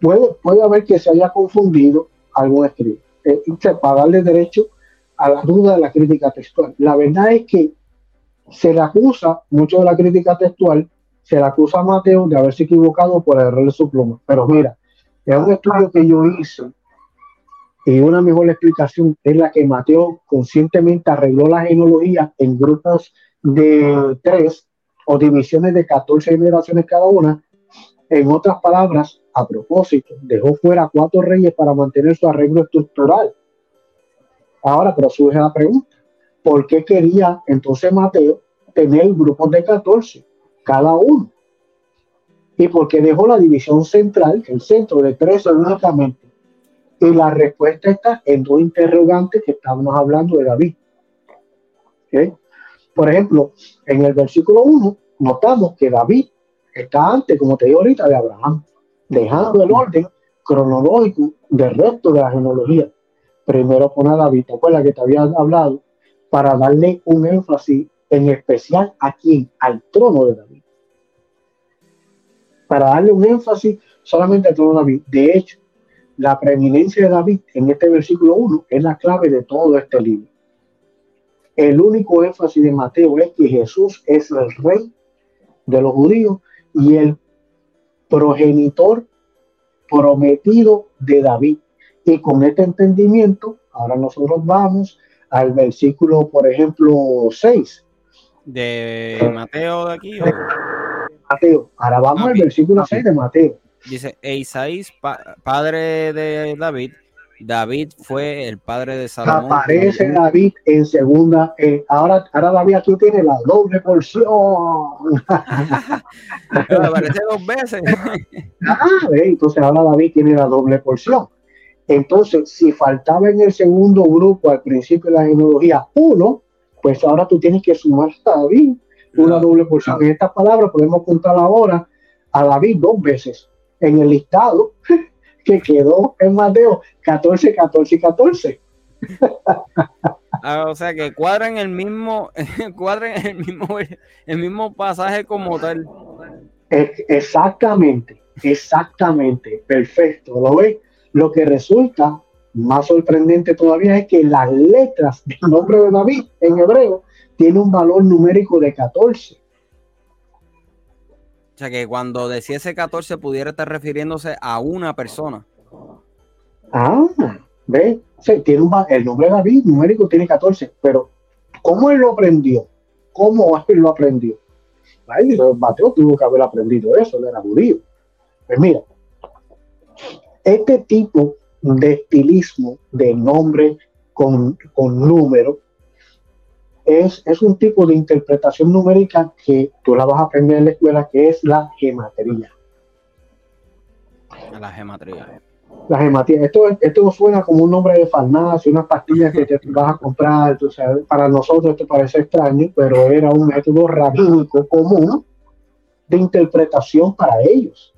puede, puede haber que se haya confundido algún escrito. Eh, para darle derecho a la duda de la crítica textual. La verdad es que se le acusa, mucho de la crítica textual, se le acusa a Mateo de haberse equivocado por error de su pluma. Pero mira, es un estudio que yo hice y una mejor explicación es la que Mateo conscientemente arregló la genealogía en grupos de tres o divisiones de 14 generaciones cada una. En otras palabras, a propósito, dejó fuera cuatro reyes para mantener su arreglo estructural. Ahora, pero surge la pregunta, ¿por qué quería entonces Mateo tener grupos de 14 cada uno? ¿Y por qué dejó la división central, el centro de 13 únicamente? Y la respuesta está en dos interrogantes que estábamos hablando de David. Por ejemplo, en el versículo 1 notamos que David está antes, como te digo ahorita, de Abraham, dejando el orden cronológico del resto de la genealogía. Primero pone a David, ¿te acuerdas que te había hablado? Para darle un énfasis en especial a quién, al trono de David. Para darle un énfasis solamente al trono de David. De hecho, la preeminencia de David en este versículo 1 es la clave de todo este libro. El único énfasis de Mateo es que Jesús es el rey de los judíos y el progenitor prometido de David. Y con este entendimiento, ahora nosotros vamos al versículo, por ejemplo, 6. ¿De Mateo de aquí? Mateo. Ahora vamos al versículo 6 de Mateo. Dice, e Isaías, padre de David, David fue el padre de Salomón. Aparece David en segunda. Eh, ahora, ahora David aquí tiene la doble porción. aparece dos veces. ah, entonces ahora David tiene la doble porción. Entonces, si faltaba en el segundo grupo al principio de la genealogía uno, pues ahora tú tienes que sumar a David una doble porción. En estas palabras podemos contar ahora a David dos veces en el listado que quedó en Mateo 14, 14 y 14. Ah, o sea que cuadran el mismo, cuadran el mismo, el mismo pasaje como tal. Exactamente, exactamente, perfecto. ¿Lo ves? Lo que resulta más sorprendente todavía es que las letras del nombre de David en hebreo tiene un valor numérico de 14 sea que cuando decía ese 14 pudiera estar refiriéndose a una persona. Ah, ve, tiene el nombre de David numérico tiene 14, pero ¿cómo él lo aprendió? ¿Cómo él lo aprendió? Ay, Mateo tuvo que haber aprendido eso, él era judío. Pues mira, este tipo de estilismo de nombre con, con número es, un tipo de interpretación numérica que tú la vas a aprender en la escuela, que es la gematría. La gematría. La gematría. Esto, esto suena como un nombre de farmacia, unas pastillas que te vas a comprar. para nosotros esto parece extraño, pero era un método rabínico común de interpretación para ellos.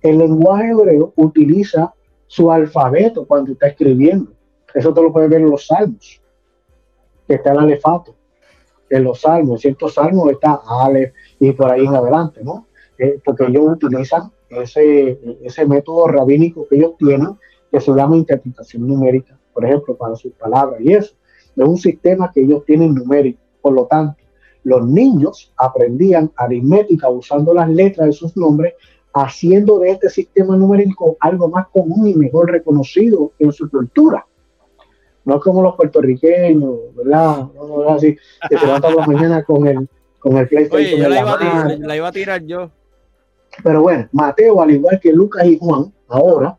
El lenguaje hebreo utiliza su alfabeto cuando está escribiendo. Eso te lo puedes ver en los salmos está el alefato en los salmos. En ciertos salmos está ale y por ahí en adelante, ¿no? Eh, porque ellos utilizan ese, ese método rabínico que ellos tienen, que se llama interpretación numérica, por ejemplo, para sus palabras y eso. Es un sistema que ellos tienen numérico. Por lo tanto, los niños aprendían aritmética usando las letras de sus nombres, haciendo de este sistema numérico algo más común y mejor reconocido en su cultura no como los puertorriqueños, ¿verdad? No, así, que se levantan por la mañana con el, con el PlayStation. Oye, yo la, iba a la iba a tirar yo. Pero bueno, Mateo, al igual que Lucas y Juan, ahora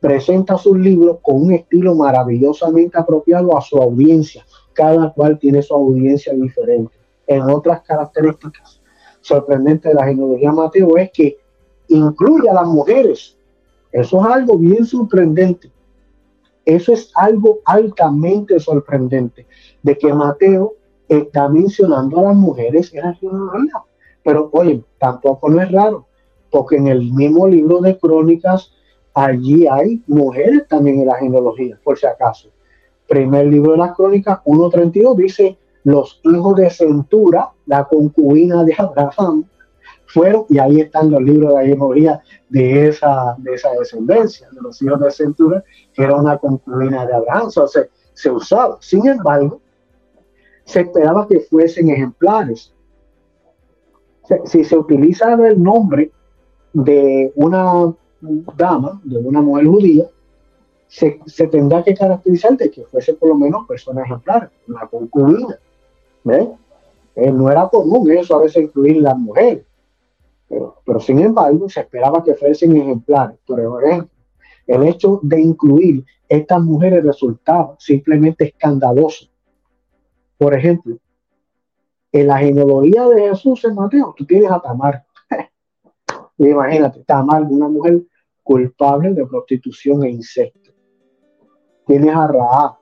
presenta sus libros con un estilo maravillosamente apropiado a su audiencia. Cada cual tiene su audiencia diferente. En otras características sorprendentes de la genealogía Mateo es que incluye a las mujeres. Eso es algo bien sorprendente. Eso es algo altamente sorprendente, de que Mateo está mencionando a las mujeres en la genealogía. Pero oye, tampoco no es raro, porque en el mismo libro de crónicas, allí hay mujeres también en la genealogía, por si acaso. Primer libro de las crónicas, 1.32, dice, los hijos de Centura, la concubina de Abraham, fueron, y ahí están los libros de la genealogía de esa, de esa descendencia, de los hijos de Centura, que era una concubina de Abraham, o sea, se usaba. Sin embargo, se esperaba que fuesen ejemplares. Si se utiliza el nombre de una dama, de una mujer judía, se, tendrá que caracterizar de que fuese por lo menos persona ejemplar, una concubina. Eh, no era común eso a veces incluir las mujeres. Pero, pero sin embargo, se esperaba que fuesen ejemplares. Por ejemplo, el hecho de incluir estas mujeres resultaba simplemente escandaloso. Por ejemplo, en la genealogía de Jesús en Mateo, tú tienes a Tamar. Imagínate, Tamar, una mujer culpable de prostitución e incesto. Tienes a Raab,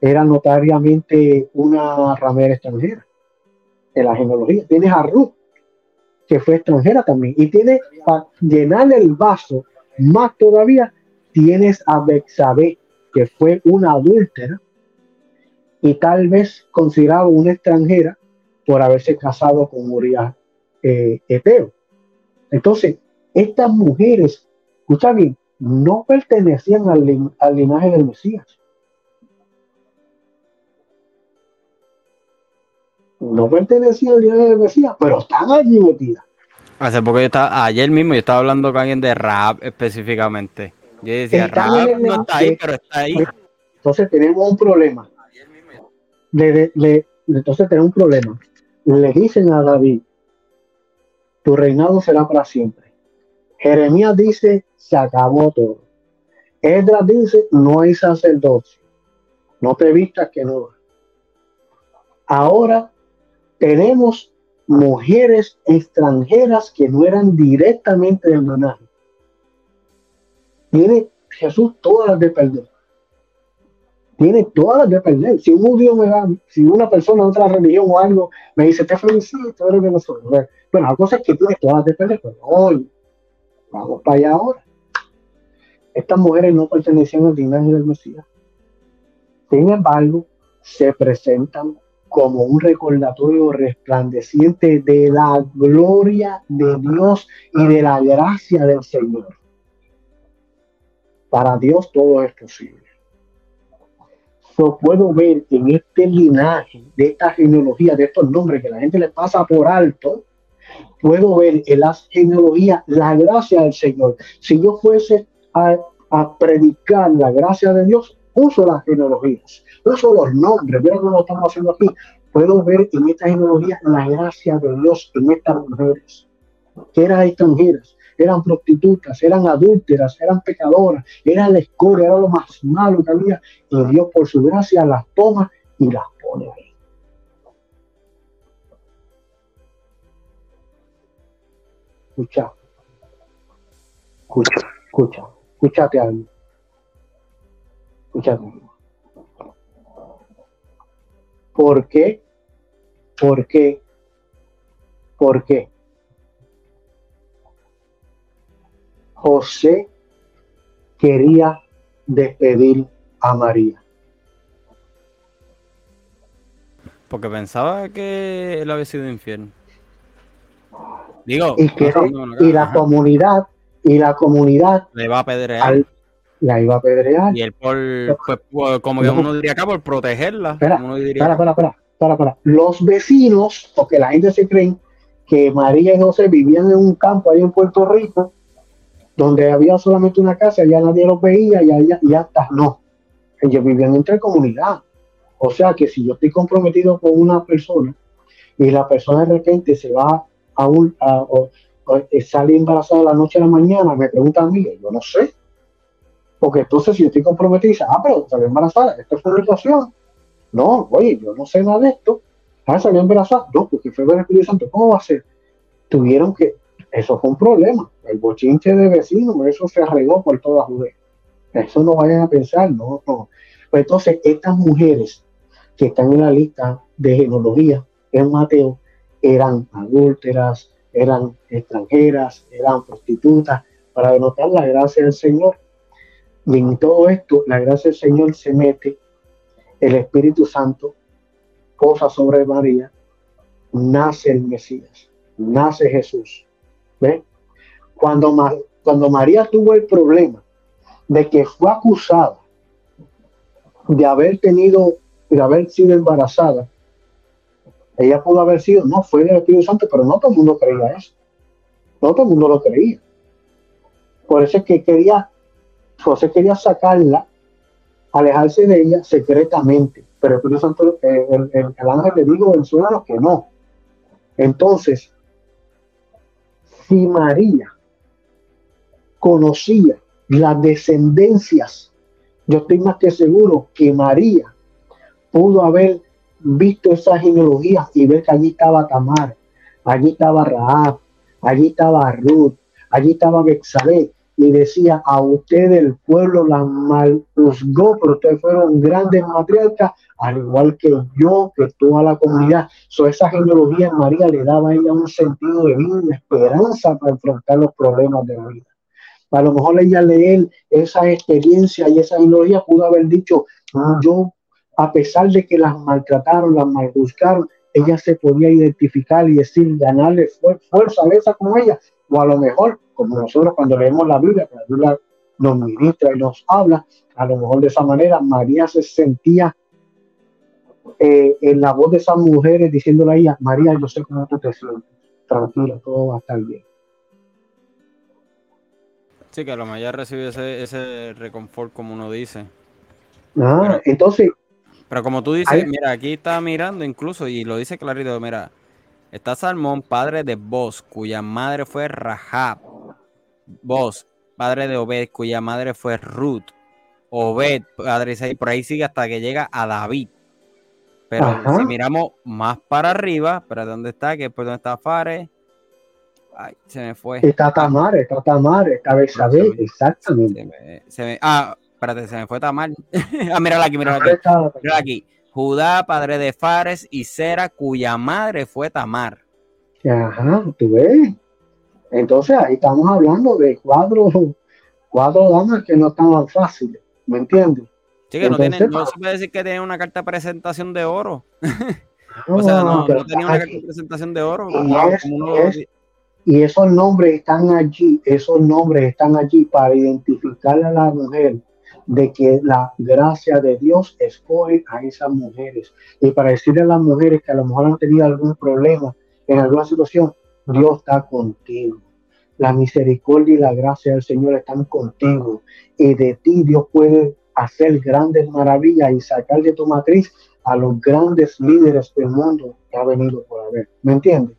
era notariamente una ramera extranjera en la genealogía. Tienes a Ruth, que fue extranjera también. Y tienes, para llenar el vaso más todavía, tienes a Bexabé, que fue una adúltera y tal vez considerada una extranjera por haberse casado con Uriah eh, Eteo. Entonces, estas mujeres, escucha bien, no pertenecían al, al linaje del Mesías. No pertenecían al linaje del Mesías, pero están allí metidas. Hace poco yo estaba, ayer mismo yo estaba hablando con alguien de rap específicamente. Yo decía, rap no está ahí, pero está ahí. Entonces tenemos un problema. entonces tenemos un problema. Le dicen a David, tu reinado será para siempre. Jeremías dice, se acabó todo. Edras dice, no hay sacerdocio. No te vistas que no. Ahora tenemos mujeres extranjeras que no eran directamente del linaje. Tiene Jesús todas las de perder. Tiene todas las de perder. Si un judío me da, si una persona de otra religión o algo me dice, te felicito. Bueno, la cosa es que tiene todas las de perder, pero hoy, vamos para allá ahora. Estas mujeres no pertenecían al linaje del Mesías. Sin embargo, se presentan como un recordatorio resplandeciente de la gloria de Dios y de la gracia del Señor. Para Dios todo es posible. Yo puedo ver en este linaje, de esta genealogía, de estos nombres que la gente le pasa por alto, puedo ver en las genealogías la gracia del Señor. Si yo fuese a, a predicar la gracia de Dios, uso las genealogías no solo los nombres, pero no lo estamos haciendo aquí. Puedo ver en esta genealogía la gracia de Dios en estas mujeres, que eran extranjeras, eran prostitutas, eran adúlteras, eran pecadoras, eran la escoria, era lo más malo que había. Y Dios, por su gracia, las toma y las pone ahí. Escucha, escucha, escucha, escúchate a mí. Escúchate. ¿Por qué? ¿Por qué? ¿Por qué? José quería despedir a María. Porque pensaba que él había sido infierno. Digo, y, la comunidad, y la comunidad le va a pedrear la iba a pedrear. Y él por, pues, como uno diría acá, por protegerla. Espera, espera, espera, espera, Los vecinos, porque la gente se cree que María y José vivían en un campo ahí en Puerto Rico, donde había solamente una casa, ya nadie los veía y ya, ya hasta no. Ellos vivían entre comunidad. O sea que si yo estoy comprometido con una persona y la persona de repente se va a un, o, sale embarazada la noche a la mañana, me pregunta a mí, yo no sé, porque entonces si yo estoy comprometido, dice, ah, pero salió embarazada, esto fue situación. No, oye, yo no sé nada de esto. Ah, salió embarazada. No, porque fue el Espíritu Santo. ¿Cómo va a ser? Tuvieron que, eso fue un problema. El bochinche de vecinos, eso se arregló por toda Judea. Eso no vayan a pensar, no, no. Pues entonces, estas mujeres que están en la lista de genealogía en Mateo eran adúlteras, eran extranjeras, eran prostitutas, para denotar la gracia del Señor y todo esto, la gracia del Señor se mete, el Espíritu Santo posa sobre María, nace el Mesías. nace Jesús. ¿Ve? Cuando, cuando María tuvo el problema de que fue acusada de haber tenido, de haber sido embarazada, ella pudo haber sido, no fue del Espíritu Santo, pero no todo el mundo creía eso. No todo el mundo lo creía. Por eso es que quería, José quería sacarla, alejarse de ella secretamente. Pero el Espíritu Santo, eh, el, ángel le dijo en su que no. Entonces, si María conocía las descendencias, yo estoy más que seguro que María pudo haber visto esa genealogía y ver que allí estaba Tamar, allí estaba Raab, allí estaba Ruth, allí estaba Bexabé, y decía, a ustedes el pueblo la mal juzgó, pero ustedes fueron grandes matriarcas, al igual que yo, que toda la comunidad. So, esa genealogía María le daba a ella un sentido de vida, una esperanza para enfrentar los problemas de la vida. A lo mejor ella leer esa experiencia y esa genealogía pudo haber dicho, yo, a pesar de que las maltrataron, las maljuzgaron, ella se podía identificar y decir, ganarle fuerza a esa como ella, o a lo mejor, como nosotros cuando leemos la Biblia, que la Biblia nos ministra y nos habla, a lo mejor de esa manera María se sentía eh, en la voz de esas mujeres diciéndole a ella, María, yo sé cómo tú te sientes, tranquila, todo va a estar bien. Sí, que a lo mejor recibe ese, ese reconfort, como uno dice. Ah, entonces. Pero como tú dices, mira, aquí está mirando incluso, y lo dice clarito, mira, está Salmón, padre de Boz, cuya madre fue Rahab. Boz, padre de Obed, cuya madre fue Ruth. Obed, padre de por ahí sigue hasta que llega a David. Pero si miramos más para arriba, ¿para dónde está? Que por dónde está Fares. Ay, se me fue. Está Tamar, está Tamar, está Besabel, exactamente. ah, espérate, se me fue Tamar. ah, mírala aquí, mírala aquí. Mírala aquí. Judá, padre de Fares, y Sera, cuya madre fue Tamar. Ajá, tú ves. Entonces ahí estamos hablando de cuatro, cuatro damas que no estaban fáciles, ¿me entiendes? Sí, que no, tiene, no se puede decir que tiene una carta de presentación de oro. o sea, no, no tenía una carta de presentación de oro. y esos nombres están allí, esos nombres están allí para identificar a la mujer de que la gracia de Dios escoge a esas mujeres y para decirle a las mujeres que a lo mejor han tenido algún problema en alguna situación, Dios está contigo. La misericordia y la gracia del Señor están contigo y de ti Dios puede hacer grandes maravillas y sacar de tu matriz a los grandes líderes del mundo que ha venido por haber. ¿Me entiendes?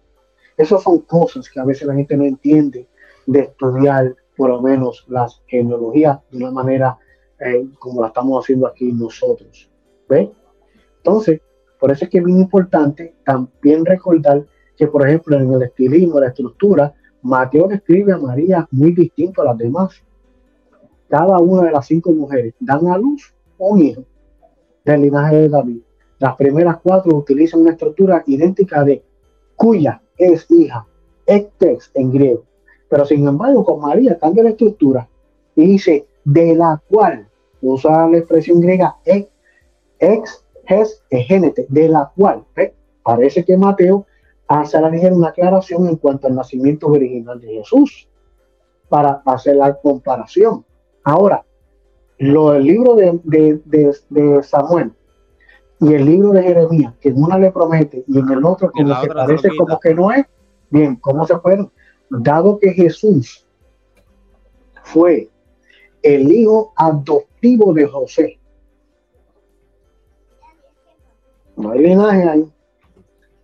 Esas son cosas que a veces la gente no entiende de estudiar por lo menos las genealogías de una manera eh, como la estamos haciendo aquí nosotros. ¿Ve? Entonces, por eso es que es bien importante también recordar que, por ejemplo, en el estilismo, la estructura, Mateo describe a María muy distinto a las demás cada una de las cinco mujeres dan a luz un hijo del linaje de David. Las primeras cuatro utilizan una estructura idéntica de cuya es hija, ectex en griego. Pero sin embargo, con María cambia la estructura y dice de la cual, usa la expresión griega ex, ex ges, de la cual. Parece que Mateo a la ligera una aclaración en cuanto al nacimiento original de Jesús para hacer la comparación. Ahora, lo del libro de, Samuel y el libro de Jeremías, que en una le promete y en el otro como que parece como que no es, bien, ¿cómo se fueron? Dado que Jesús fue el hijo adoptivo de José. No hay linaje ahí.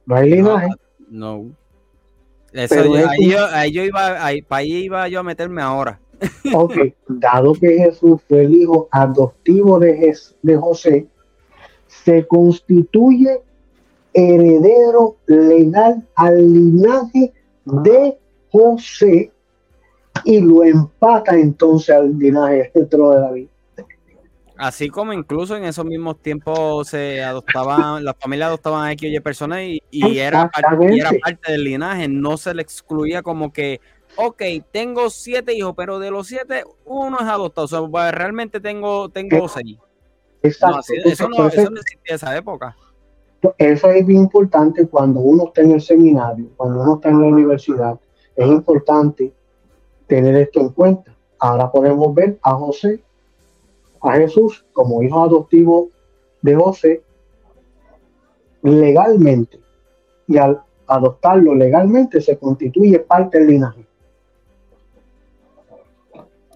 No hay linaje. No. ahí, yo, iba, ahí, para ahí iba yo a meterme ahora. Ok, dado que Jesús fue el hijo adoptivo de, de José, se constituye heredero legal al linaje de José y lo empata entonces al linaje de David. Así como incluso en esos mismos tiempos se adoptaban, las familias adoptaban a X y personas y, era y, era parte, del linaje, no se le excluía como que ok, tengo siete hijos, pero de los siete, uno es adoptado. O sea, pues, realmente tengo, tengo seis. Exacto. eso, no, existía en esa época. Eso es bien importante cuando uno está en el seminario, cuando uno está en la universidad. Es importante tener esto en cuenta. Ahora podemos ver a José, a Jesús como hijo adoptivo de José legalmente. Y al adoptarlo legalmente se constituye parte del linaje.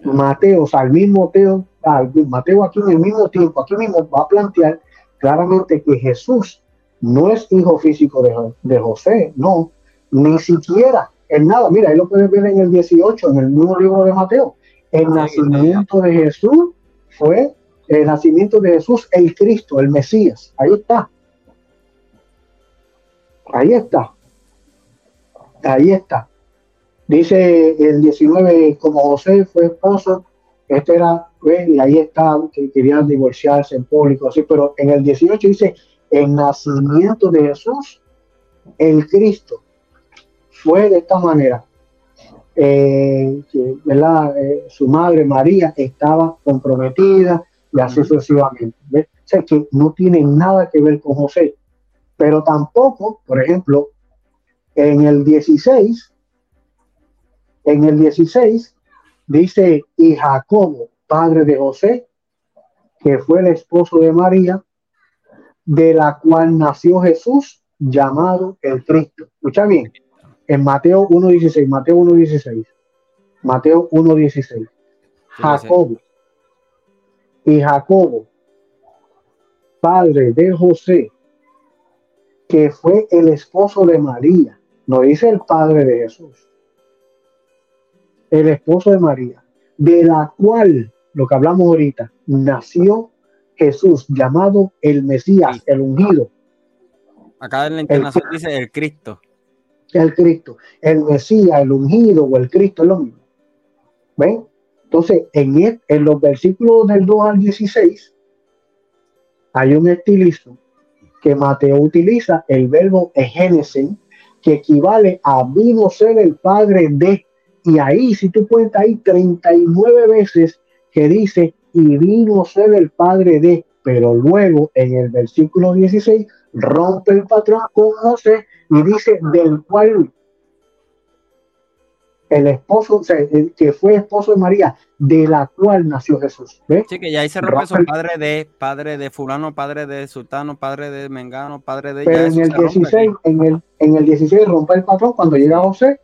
Mateo, o sea, al mismo Mateo, Mateo aquí en el mismo tiempo, aquí mismo va a plantear claramente que Jesús no es hijo físico de, José, no, ni siquiera en nada. Mira, ahí lo puedes ver en el 18, en el mismo libro de Mateo. El nacimiento de Jesús fue el nacimiento de Jesús, el Cristo, el Mesías. Ahí está. Ahí está. Ahí está. Dice el 19, como José fue esposo, este era, y ahí está, que querían divorciarse en público, así, pero en el 18 dice, el nacimiento de Jesús, el Cristo, fue de esta manera. Eh, ¿verdad? Eh, su madre María estaba comprometida y así sucesivamente. O sea, que no tiene nada que ver con José. Pero tampoco, por ejemplo, en el 16, en el 16 dice, y Jacobo, padre de José, que fue el esposo de María, de la cual nació Jesús, llamado el Cristo. Escucha bien, en Mateo 1.16, Mateo 1.16, Mateo 1.16, Jacobo, y Jacobo, padre de José, que fue el esposo de María, no dice el padre de Jesús, el esposo de María, de la cual, lo que hablamos ahorita, nació Jesús, llamado el Mesías, el ungido. Acá en la internación dice el Cristo. El Cristo, el Mesías, el ungido o el Cristo es lo mismo. ¿Ven? Entonces, en, e, en los versículos del 2 al 16, hay un estilizo que Mateo utiliza el verbo egenesen, que equivale a vino ser el padre de. Y ahí, si tú cuentas ahí 39 veces que dice y vino ser el padre de, pero luego en el versículo 16 rompe el patrón con José y dice del cual el esposo, que fue esposo de María, de la cual nació Jesús. Sí, que ya ahí se rompe su padre de, padre de fulano, padre de sultano, padre de mengano, padre de... Pero en el, 16, en, el, en el 16 rompe el patrón cuando llega José,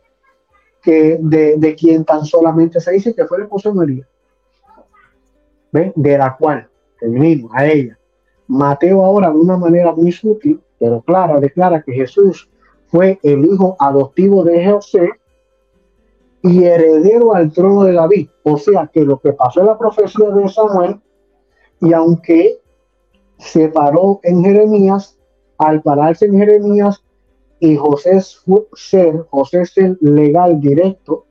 que de, de quien tan solamente se dice que fue el esposo de María de la cual, terminamos a ella. Mateo ahora de una manera muy sutil, pero clara, declara que Jesús fue el hijo adoptivo de José y heredero al trono de David. O sea que lo que pasó en la profecía de Samuel, y aunque se paró en Jeremías, al pararse en Jeremías y José ser, José ser legal directo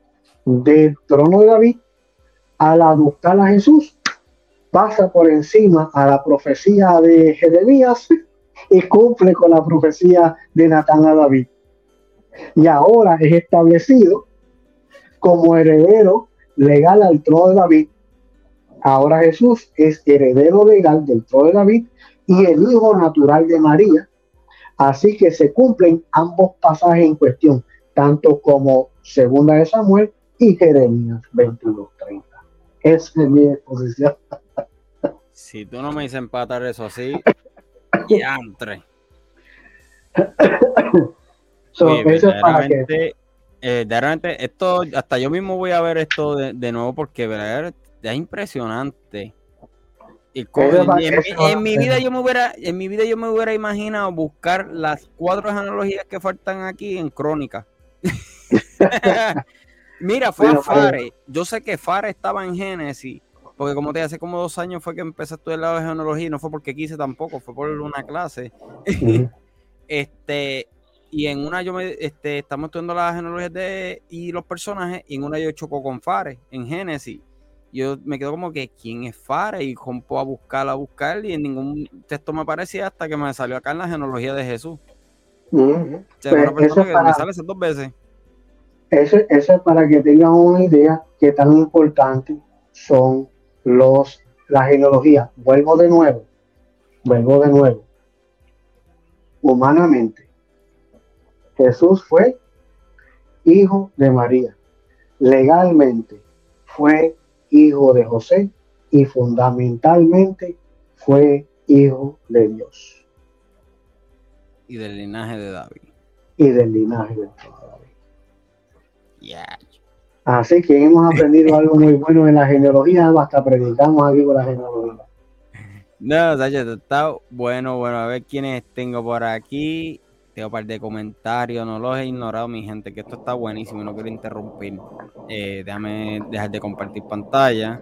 del trono de David, al adoptar a Jesús, pasa por encima a la profecía de Jeremías y cumple con la profecía de Natán a David. Y ahora es establecido como heredero legal al trono de David. Ahora Jesús es heredero legal del trono de David y el hijo natural de María. Así que se cumplen ambos pasajes en cuestión, tanto como segunda de Samuel y Jeremías 22:30. Esa es mi exposición. Si tú no me dices empatar eso así, ya entre. eso es para que... eh, esto, hasta yo mismo voy a ver esto de, de nuevo porque es impresionante. Y en, mi vida yo me hubiera, en mi vida yo me hubiera imaginado buscar las cuatro analogías que faltan aquí en crónica. Mira, fue a Fare. Yo sé que Fare estaba en Génesis porque como te hace como dos años fue que empecé a estudiar la genealogía y no fue porque quise tampoco, fue por una clase. este, y en una yo me, este, estamos estudiando las genealogías de y los personajes, y en una yo choco con Fares, en Génesis. Yo me quedo como que, ¿quién es Fares? Y compo a buscar, a buscar, y en ningún texto me aparecía hasta que me salió acá en la genealogía de Jesús. Uh eso que me sale esas dos veces. Eso, eso es para que tengan una idea que tan importante son los, la genealogía. Vuelvo de nuevo, vuelvo de nuevo. humanamente. Jesús fue hijo de María. Legalmente fue hijo de José y fundamentalmente fue hijo de Dios. Y del linaje de David. Y del linaje de David. Así que hemos aprendido algo muy bueno en la genealogía, hasta predicamos aquí con la genealogía. No, Sacha, está bueno, bueno, a ver quiénes tengo por aquí. Tengo un par de comentarios, no los he ignorado, mi gente, que esto está buenísimo y no quiero interrumpir. Eh, déjame dejar de compartir pantalla.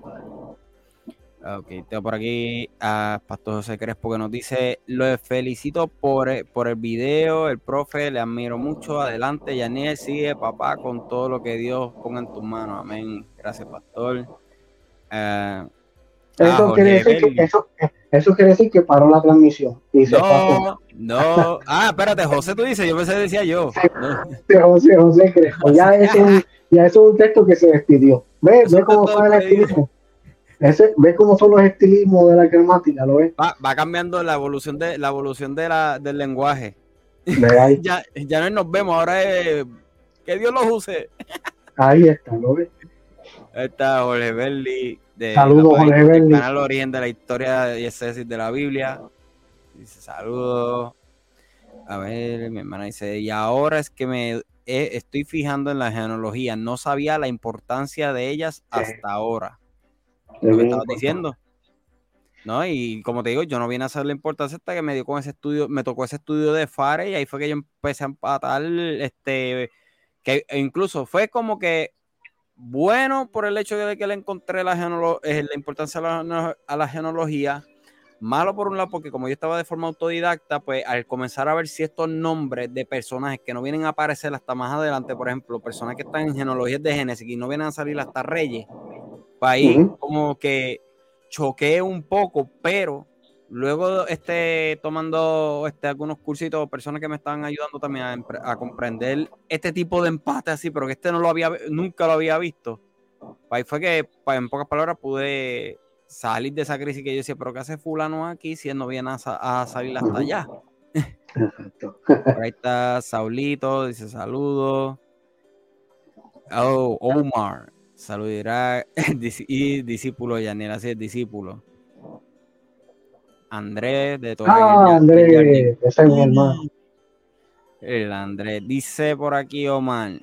Ok, tengo por aquí a Pastor José Crespo que nos dice: Lo felicito por, por el video, el profe, le admiro mucho. Adelante, Yaniel, sigue, papá, con todo lo que Dios ponga en tus manos. Amén. Gracias, Pastor. Uh, eso, quiere decir que, eso, eso, quiere decir que paró la transmisión. Y no, no. Ah, espérate, José, tú dices, yo pensé que decía yo. Sí, José, José Crespo. Ya, es un, ya es un texto que se despidió. Ve, ve cómo fue el estilismo. Ese, ¿Ves cómo son los estilismos de la gramática? ¿Lo ves? Va, va cambiando la evolución de la evolución de la, del lenguaje. ya, ya no nos vemos, ahora es que Dios los use. Ahí está, ¿lo ves? Ahí está Jorge Berli de saludos, Jorge Berli. canal Origen de la Historia y Excesis de la Biblia. Dice saludos. A ver, mi hermana dice, y ahora es que me estoy fijando en la genealogía. No sabía la importancia de ellas hasta ahora lo que estabas diciendo. ¿No? Y como te digo, yo no vine a hacer la importancia hasta que me dio con ese estudio, me tocó ese estudio de Fare y ahí fue que yo empecé a empatar, este, que incluso fue como que bueno por el hecho de que le encontré la, eh, la importancia a la, a la genealogía, malo por un lado porque como yo estaba de forma autodidacta, pues al comenzar a ver si estos nombres de personajes que no vienen a aparecer hasta más adelante, por ejemplo, personas que están en genealogías de Génesis y no vienen a salir hasta Reyes, ahí como que choqué un poco, pero luego este, tomando este, algunos cursitos, personas que me estaban ayudando también a, comprender este tipo de empate así, pero que este no lo había, nunca lo había visto. Ahí fue que, en pocas palabras, pude salir de esa crisis que yo decía, pero ¿qué hace fulano aquí si él no viene a, salir hasta allá? ahí está Saulito, dice saludos. Oh, Omar. Saludará y discípulo Yanel, así es, discípulo. Andrés de todo Ah, Andrés, ese es mi hermano. El Andrés. Dice por aquí Omar.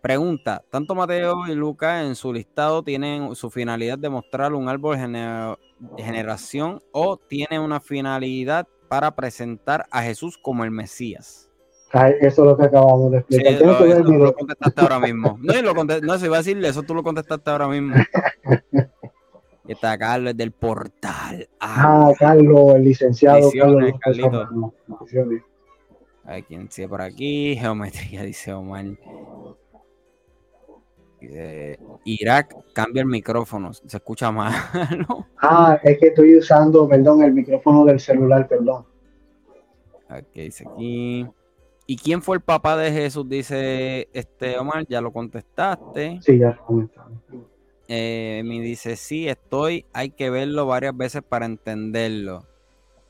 Pregunta, tanto Mateo y Lucas en su listado tienen su finalidad de mostrar un árbol de generación o tienen una finalidad para presentar a Jesús como el Mesías. Eso es lo que acabamos de explicar. Sí, lo, eso lo contestaste ahora mismo. No, lo no, se iba a decirle, eso tú lo contestaste ahora mismo. y está Carlos del portal. Ah, Carlos, el licenciado Carlos. A ver quién sigue por aquí. Geometría, dice Omar. Irak cambia el micrófono, se escucha mal. Ah, es que estoy usando, perdón, el micrófono del celular, perdón. Ok, dice aquí. ¿Y quién fue el papá de Jesús? Dice este Omar, ya lo contestaste. Sí, ya lo contestaste. Eh, me dice, sí, estoy, hay que verlo varias veces para entenderlo.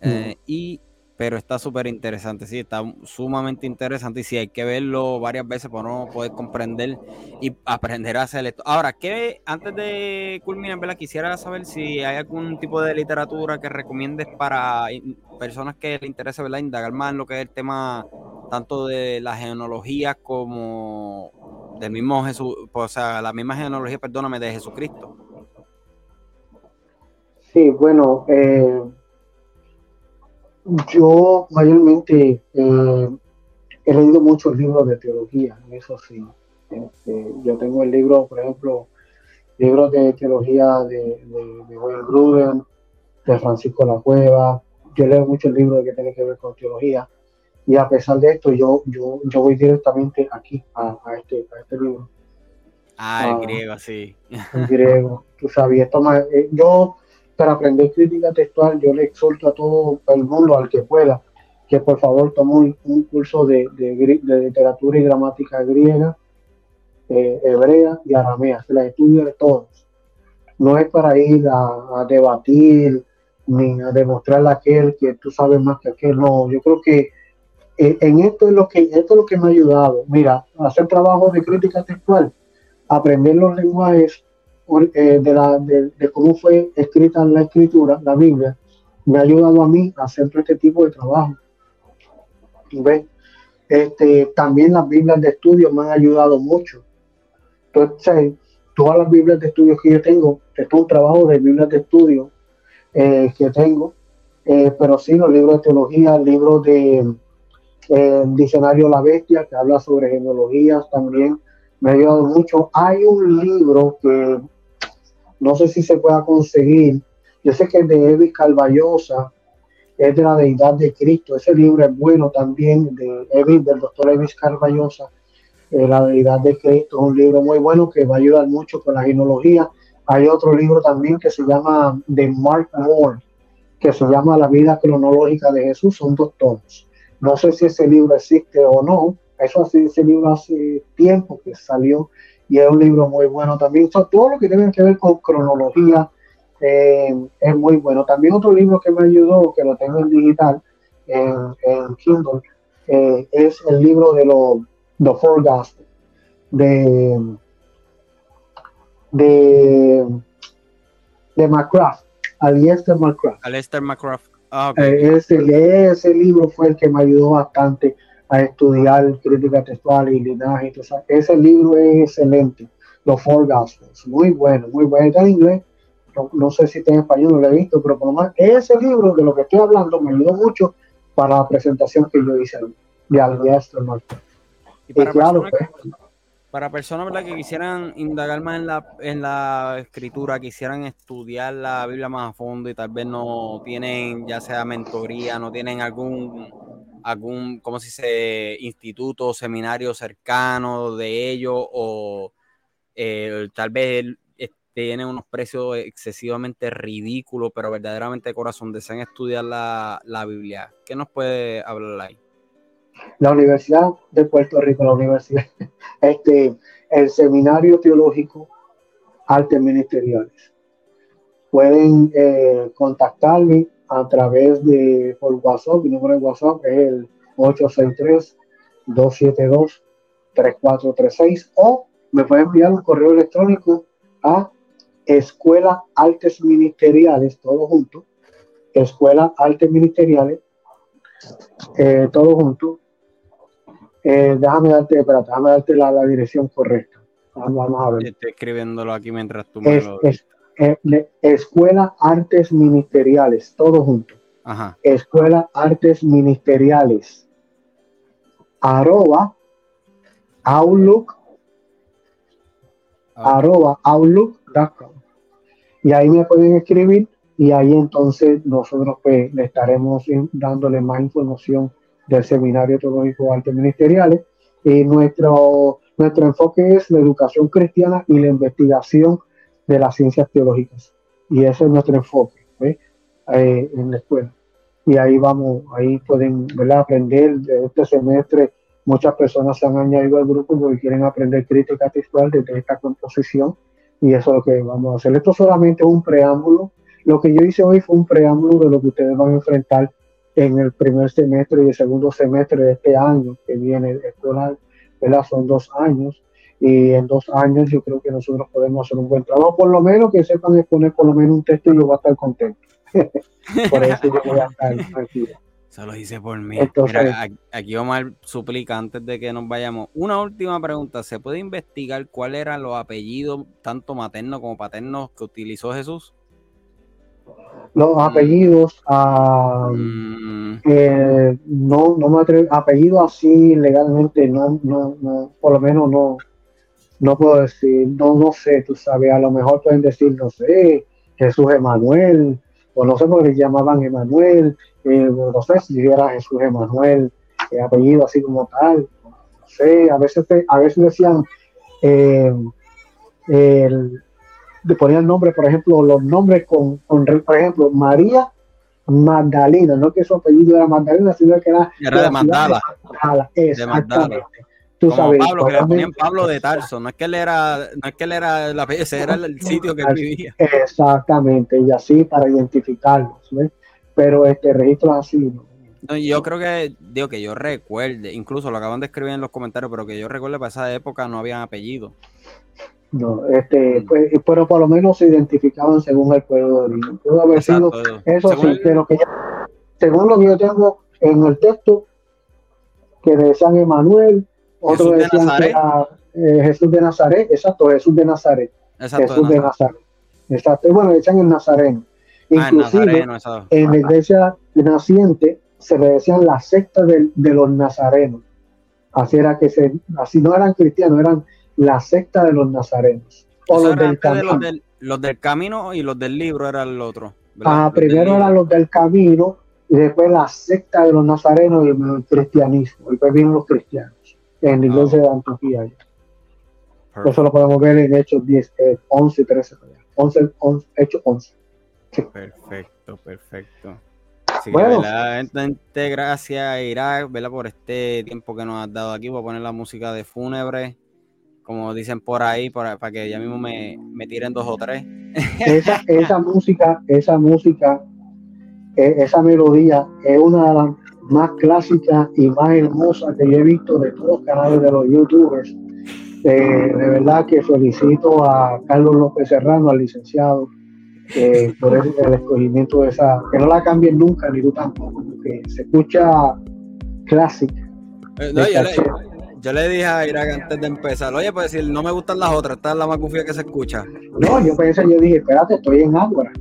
Eh, y pero está súper interesante, sí, está sumamente interesante y sí, hay que verlo varias veces para no poder comprender y aprender a hacer esto. Ahora, ¿qué, antes de culminar, quisiera saber si hay algún tipo de literatura que recomiendes para personas que les interese ¿verdad? indagar más en lo que es el tema tanto de la genealogía como del mismo Jesús, o sea, la misma genealogía, perdóname, de Jesucristo. Sí, bueno, eh yo mayormente eh, he leído muchos libros de teología, eso sí. Este, yo tengo el libro, por ejemplo, libros de teología de, de, Wayne Gruden, de Francisco La Cueva. Yo leo muchos libros que tienen que ver con teología. Y a pesar de esto, yo, yo, yo voy directamente aquí, a, este, a este libro. Ah, el ah, griego, sí. El griego. Tú sabes, esto eh, yo para aprender crítica textual, yo le exhorto a todo el mundo, al que pueda, que por favor tome un, curso de, literatura y gramática griega, eh, hebrea y aramea, se la estudie de todos. No es para ir a, debatir ni a demostrarle a aquel que tú sabes más que aquel, no, yo creo que eh, en esto es lo que esto es lo que me ha ayudado. Mira, hacer trabajo de crítica textual, aprender los lenguajes eh, de, la, de, cómo fue escrita la escritura, la Biblia, me ha ayudado a mí a hacer todo este tipo de trabajo. ¿Ves? Este, también las Biblias de estudio me han ayudado mucho. Entonces, todas las Biblias de estudio que yo tengo, esto es un trabajo de Biblias de estudio eh, que tengo, eh, pero sí, los libros de teología, el libro de eh, Diccionario La Bestia, que habla sobre genealogías también, me ha ayudado mucho. Hay un libro que no sé si se pueda conseguir, yo sé que es de Evis Calvallosa, es de la deidad de Cristo. Ese libro es bueno también, de del doctor Evis Calvallosa, eh, la deidad de Cristo. Es un libro muy bueno que va a ayudar mucho con la genealogía. Hay otro libro también que se llama de Mark Moore, que se llama La vida cronológica de Jesús. Son dos tomos. No sé si ese libro existe o no. Eso así, ese libro hace tiempo que salió y es un libro muy bueno también. todo lo que tiene que ver con cronología eh, es muy bueno. También otro libro que me ayudó, que lo tengo en digital, en, Kindle, eh, es el libro de los The Gospels, de, de, de McCraft, Aliester McCraft. Aliester McCraft. Ah, eh, ese, ese libro fue el que me ayudó bastante a estudiar crítica textual y linaje. ese libro es excelente, Los Four Gospels, muy bueno, muy bueno. Está en inglés, no, sé si está en español, no lo he visto, pero por lo menos ese libro de lo que estoy hablando me ayudó mucho para la presentación que yo hice de Aliester Y para, personas, pues, para personas que quisieran indagar más en la, en la escritura, quisieran estudiar la Biblia más a fondo y tal vez no tienen ya sea mentoría, no tienen algún algún, ¿cómo se dice?, instituto, seminario cercano de ellos o eh, tal vez tiene unos precios excesivamente ridículos, pero verdaderamente de corazón desean estudiar la, la Biblia. ¿Qué nos puede hablar ahí? La Universidad de Puerto Rico, la Universidad, este, el Seminario Teológico Artes Ministeriales. Pueden eh, contactarme a través de por WhatsApp, mi número de WhatsApp es el 863-272-3436 o me pueden enviar un correo electrónico a Escuela Artes Ministeriales, todo junto, Escuela Artes Ministeriales, eh, todo junto. Eh, déjame darte, espérate, déjame darte la, la dirección correcta. Vamos, a ver. Estoy escribiéndolo aquí mientras tú me lo... Eh, Escuela Artes Ministeriales, todo junto. Escuela Artes Ministeriales. Arroba Outlook. Arroba Outlook.com. Y ahí me pueden escribir y ahí entonces nosotros pues, le estaremos dándole más información del Seminario Teológico Artes Ministeriales. Y nuestro, nuestro enfoque es la educación cristiana y la investigación de las ciencias teológicas. Y ese es nuestro enfoque eh, en la escuela. Y ahí vamos, ahí pueden aprender de este semestre. Muchas personas se han añadido al grupo porque quieren aprender crítica textual desde esta composición y eso es lo que vamos a hacer. Esto solamente es un preámbulo. Lo que yo hice hoy fue un preámbulo de lo que ustedes van a enfrentar en el primer semestre y el segundo semestre de este año que viene escolar, ¿verdad? Son dos años y en dos años yo creo que nosotros podemos hacer un buen trabajo, por lo menos que sepan exponer por lo menos un texto y yo voy a estar contento. por eso yo voy a estar tranquilo. Eso lo hice por mí. aquí Omar suplica antes de que nos vayamos. Una última pregunta. ¿Se puede investigar cuáles eran los apellidos, tanto maternos como paternos, que utilizó Jesús? Los apellidos, mm. eh, no, no me atrevo, apellidos así legalmente, no, no, no, por lo menos no, no puedo decir, no, no sé, tú sabes, a lo mejor pueden decir, no sé, Jesús Emanuel, o no sé por qué llamaban Emanuel, eh, no sé si era Jesús Emanuel, eh, apellido así como tal, no sé, a veces, a veces decían, eh, el, ponían nombre, por ejemplo, los nombres con, con, por ejemplo, María Magdalena, no que su apellido era Magdalena, sino que era, era de Magdala. De Sabes, Pablo, que le ponían Pablo de Tarso, no es que él era, no es que él era la ese era el sitio que él vivía. Exactamente, y así para identificarlos, ¿ves? Pero este registro así, yo creo que, digo que yo recuerde, incluso lo acaban de escribir en los comentarios, pero que yo recuerde para esa época no habían apellido. No, este, mm. pues, pero por lo menos se identificaban según el pueblo de origen. Pudo haber sido, eso sí, pero que según lo que yo tengo en el texto, que decían Emanuel, otro decían que era, eh, Jesús de Nazaret, exacto, Jesús de Nazaret. Jesús de Nazaret. Exacto, bueno, decían el Nazareno. Ah, Inclusive, en la iglesia naciente se le decían la secta de, los nazarenos. Así era que se, así no eran cristianos, eran la secta de los nazarenos. O los del, camino. los del, camino y los del libro era el otro. Ah, primero eran los del camino y después la secta de los nazarenos y el cristianismo. Y después vienen los cristianos en ah. iglesia de Antioquía. Eso lo podemos ver en Hechos 10, 11 13. 11, 11 Hechos 11. Perfecto, perfecto. Así bueno. que, gracias Irak, ¿verdad? por este tiempo que nos has dado aquí. Voy a poner la música de fúnebre, como dicen por ahí, para, que ya mismo me, me, tiren dos o tres. Esa, esa música, esa música, e, esa melodía es una de las más clásicas y más hermosas que yo he visto de todos los canales de los youtubers. Eh, de verdad que felicito a Carlos López Serrano, al licenciado, eh, por el, escogimiento de esa, que no la cambien nunca, ni tú tampoco, porque se escucha clásica. Eh, yo, le, dije a Irak antes de empezar, oye, pues decir, no me gustan las otras, esta es la más que se escucha. No, yo pensé, yo dije, espérate, estoy en Ágora.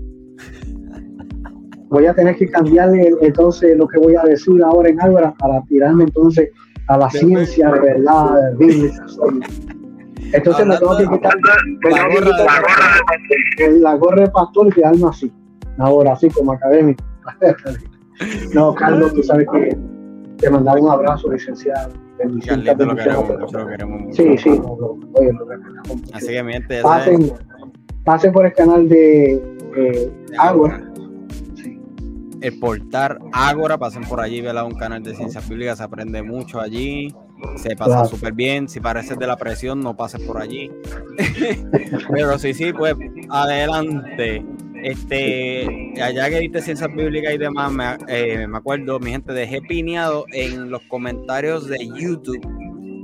Voy a tener que cambiarle entonces lo que voy a decir ahora en Ágora para tirarme entonces a la ciencia de verdad, bíblica. Entonces me tengo que quitar, la, gorra, de pastor y quedarme así. Ahora, así como académico. no, Carlos, tú sabes que te mandaba un abrazo, licenciado. Carlito, lo queremos lo queremos mucho. Sí, sí, Así que miente, pasen, pasen por el canal de eh, Agua el portal Ágora, pasen por allí, vela un canal de ciencias bíblicas, se aprende mucho allí, se pasa súper bien, si pareces de la presión, no pases por allí. Pero sí, sí, pues adelante. Este, allá que diste ciencias bíblicas y demás, me, eh, me acuerdo, mi gente, dejé pineado en los comentarios de YouTube.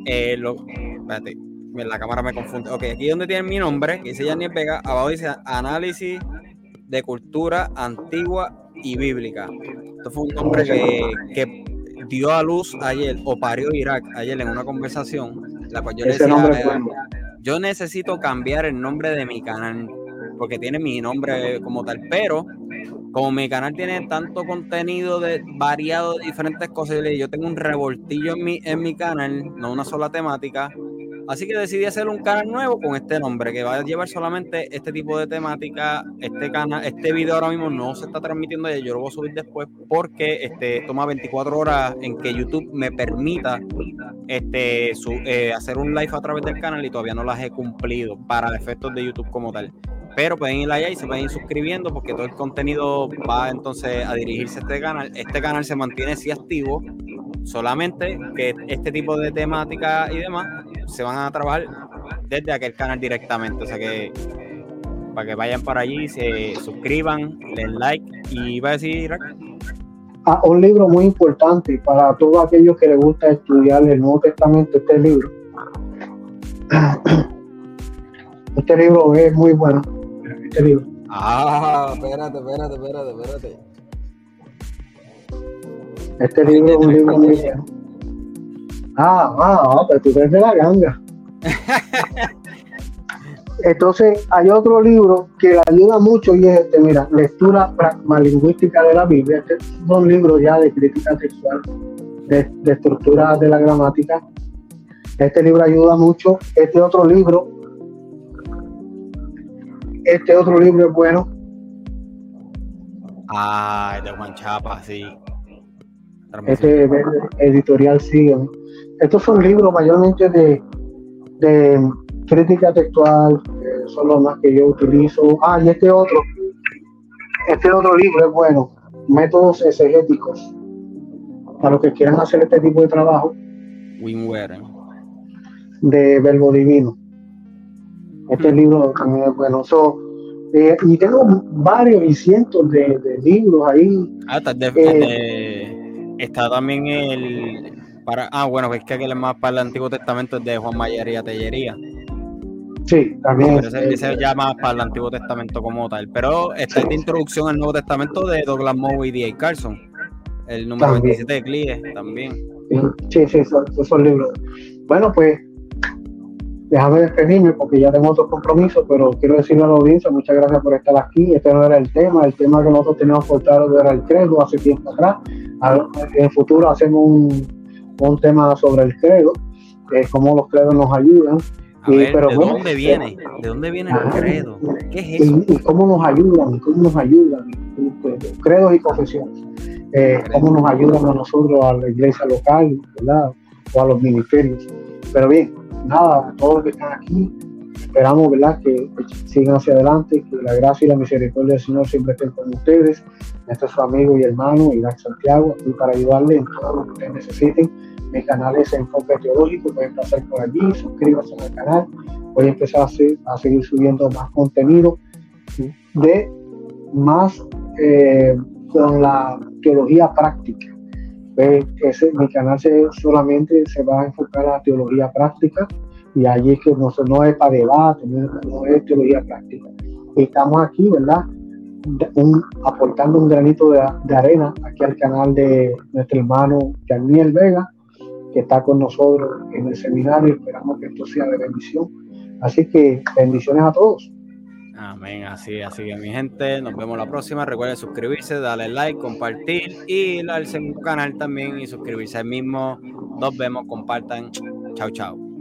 Eh, lo, espérate, la cámara me confunde. Ok, aquí donde tiene mi nombre, que dice Yanni Vega, abajo dice análisis de cultura antigua y bíblica. Esto fue un hombre que, dio a luz ayer o parió Irak ayer en una conversación, la cual yo le decía, yo necesito cambiar el nombre de mi canal porque tiene mi nombre como tal, pero como mi canal tiene tanto contenido de variado de diferentes cosas, yo tengo un revoltillo en mi, en mi canal, no una sola temática, Así que decidí hacer un canal nuevo con este nombre, que va a llevar solamente este tipo de temática. Este canal, este video ahora mismo no se está transmitiendo ya, yo lo voy a subir después porque este, toma 24 horas en que YouTube me permita este, eh, hacer un live a través del canal y todavía no las he cumplido para efectos de YouTube como tal. Pero pueden ir allá y se pueden ir suscribiendo porque todo el contenido va entonces a dirigirse a este canal. Este canal se mantiene así activo, solamente que este tipo de temática y demás se van a trabajar desde aquel canal directamente. O sea que para que vayan para allí, se suscriban, den like y va a decir ah, un libro muy importante para todos aquellos que les gusta estudiar el Nuevo Testamento, este libro. Este libro es muy bueno. Este libro. Ah, espérate, espérate, espérate, espérate. Este libro es un libro muy. Ah, ah, ah, pero tú eres de la ganga. Entonces, hay otro libro que le ayuda mucho y es este, mira, lectura pragmalingüística de la Biblia. Este es un libro ya de crítica textual, de, estructura de la gramática. Este libro ayuda mucho. Este otro libro, este otro libro es bueno. Ah, de Juan Chapa, sí. Este editorial sí estos son libros mayormente de, crítica textual, son los más que yo utilizo. Ah, y este otro, este otro libro es bueno, Métodos Exegéticos, para los que quieran hacer este tipo de trabajo. De Verbo Divino. Este libro también es bueno. Eh, y tengo varios y cientos de, libros ahí. Ah, de, eh, está también el. Para, ah, bueno, es que aquel es más para el Antiguo Testamento es de Juan Mayería Tellería. Sí, también. Pero ese, ese ya más para el Antiguo Testamento como tal. Pero está sí. de introducción al Nuevo Testamento de Douglas Moe y D.A. Carson. El número también. 27 de Clie también. Sí, sí, esos, esos libros. Bueno, pues déjame despedirme porque ya tengo otros compromisos, pero quiero decirle a la audiencia, muchas gracias por estar aquí. Este no era el tema, el tema que nosotros teníamos portado era el credo hace tiempo atrás. En el futuro hacemos un, un tema sobre el credo, eh, cómo los credos nos ayudan. Y, ver, pero ¿De bueno, dónde viene? ¿De dónde viene el credo? ¿Qué es eso? Y, y, cómo nos ayudan, cómo nos ayudan, pues, credos y confesiones. Eh, cómo nos ayudan a nosotros, a la iglesia local, ¿verdad? O a los ministerios. Pero bien, nada, todos los que están aquí, esperamos, ¿verdad? Que, sigan hacia adelante, que la gracia y la misericordia del Señor siempre estén con ustedes. Este es su amigo y hermano, Iván Santiago, aquí para ayudarle en todo lo que ustedes necesiten mi canal es Enfoque Teológico, pueden pasar por allí, suscríbanse al canal, voy a empezar a, a seguir subiendo más contenido de más eh, con la teología práctica. Ese, mi canal se, solamente se va a enfocar a la teología práctica y allí es que no, es para debate, no, es teología práctica. Estamos aquí, ¿verdad? Aportando un granito de, de, arena aquí al canal de nuestro hermano Daniel Vega que está con nosotros en el seminario. Esperamos que esto sea de bendición. Así que bendiciones a todos. Amén, así, así que mi gente, nos vemos la próxima. Recuerden suscribirse, darle like, compartir y darse un canal también y suscribirse al mismo. Nos vemos, compartan. Chao, chao.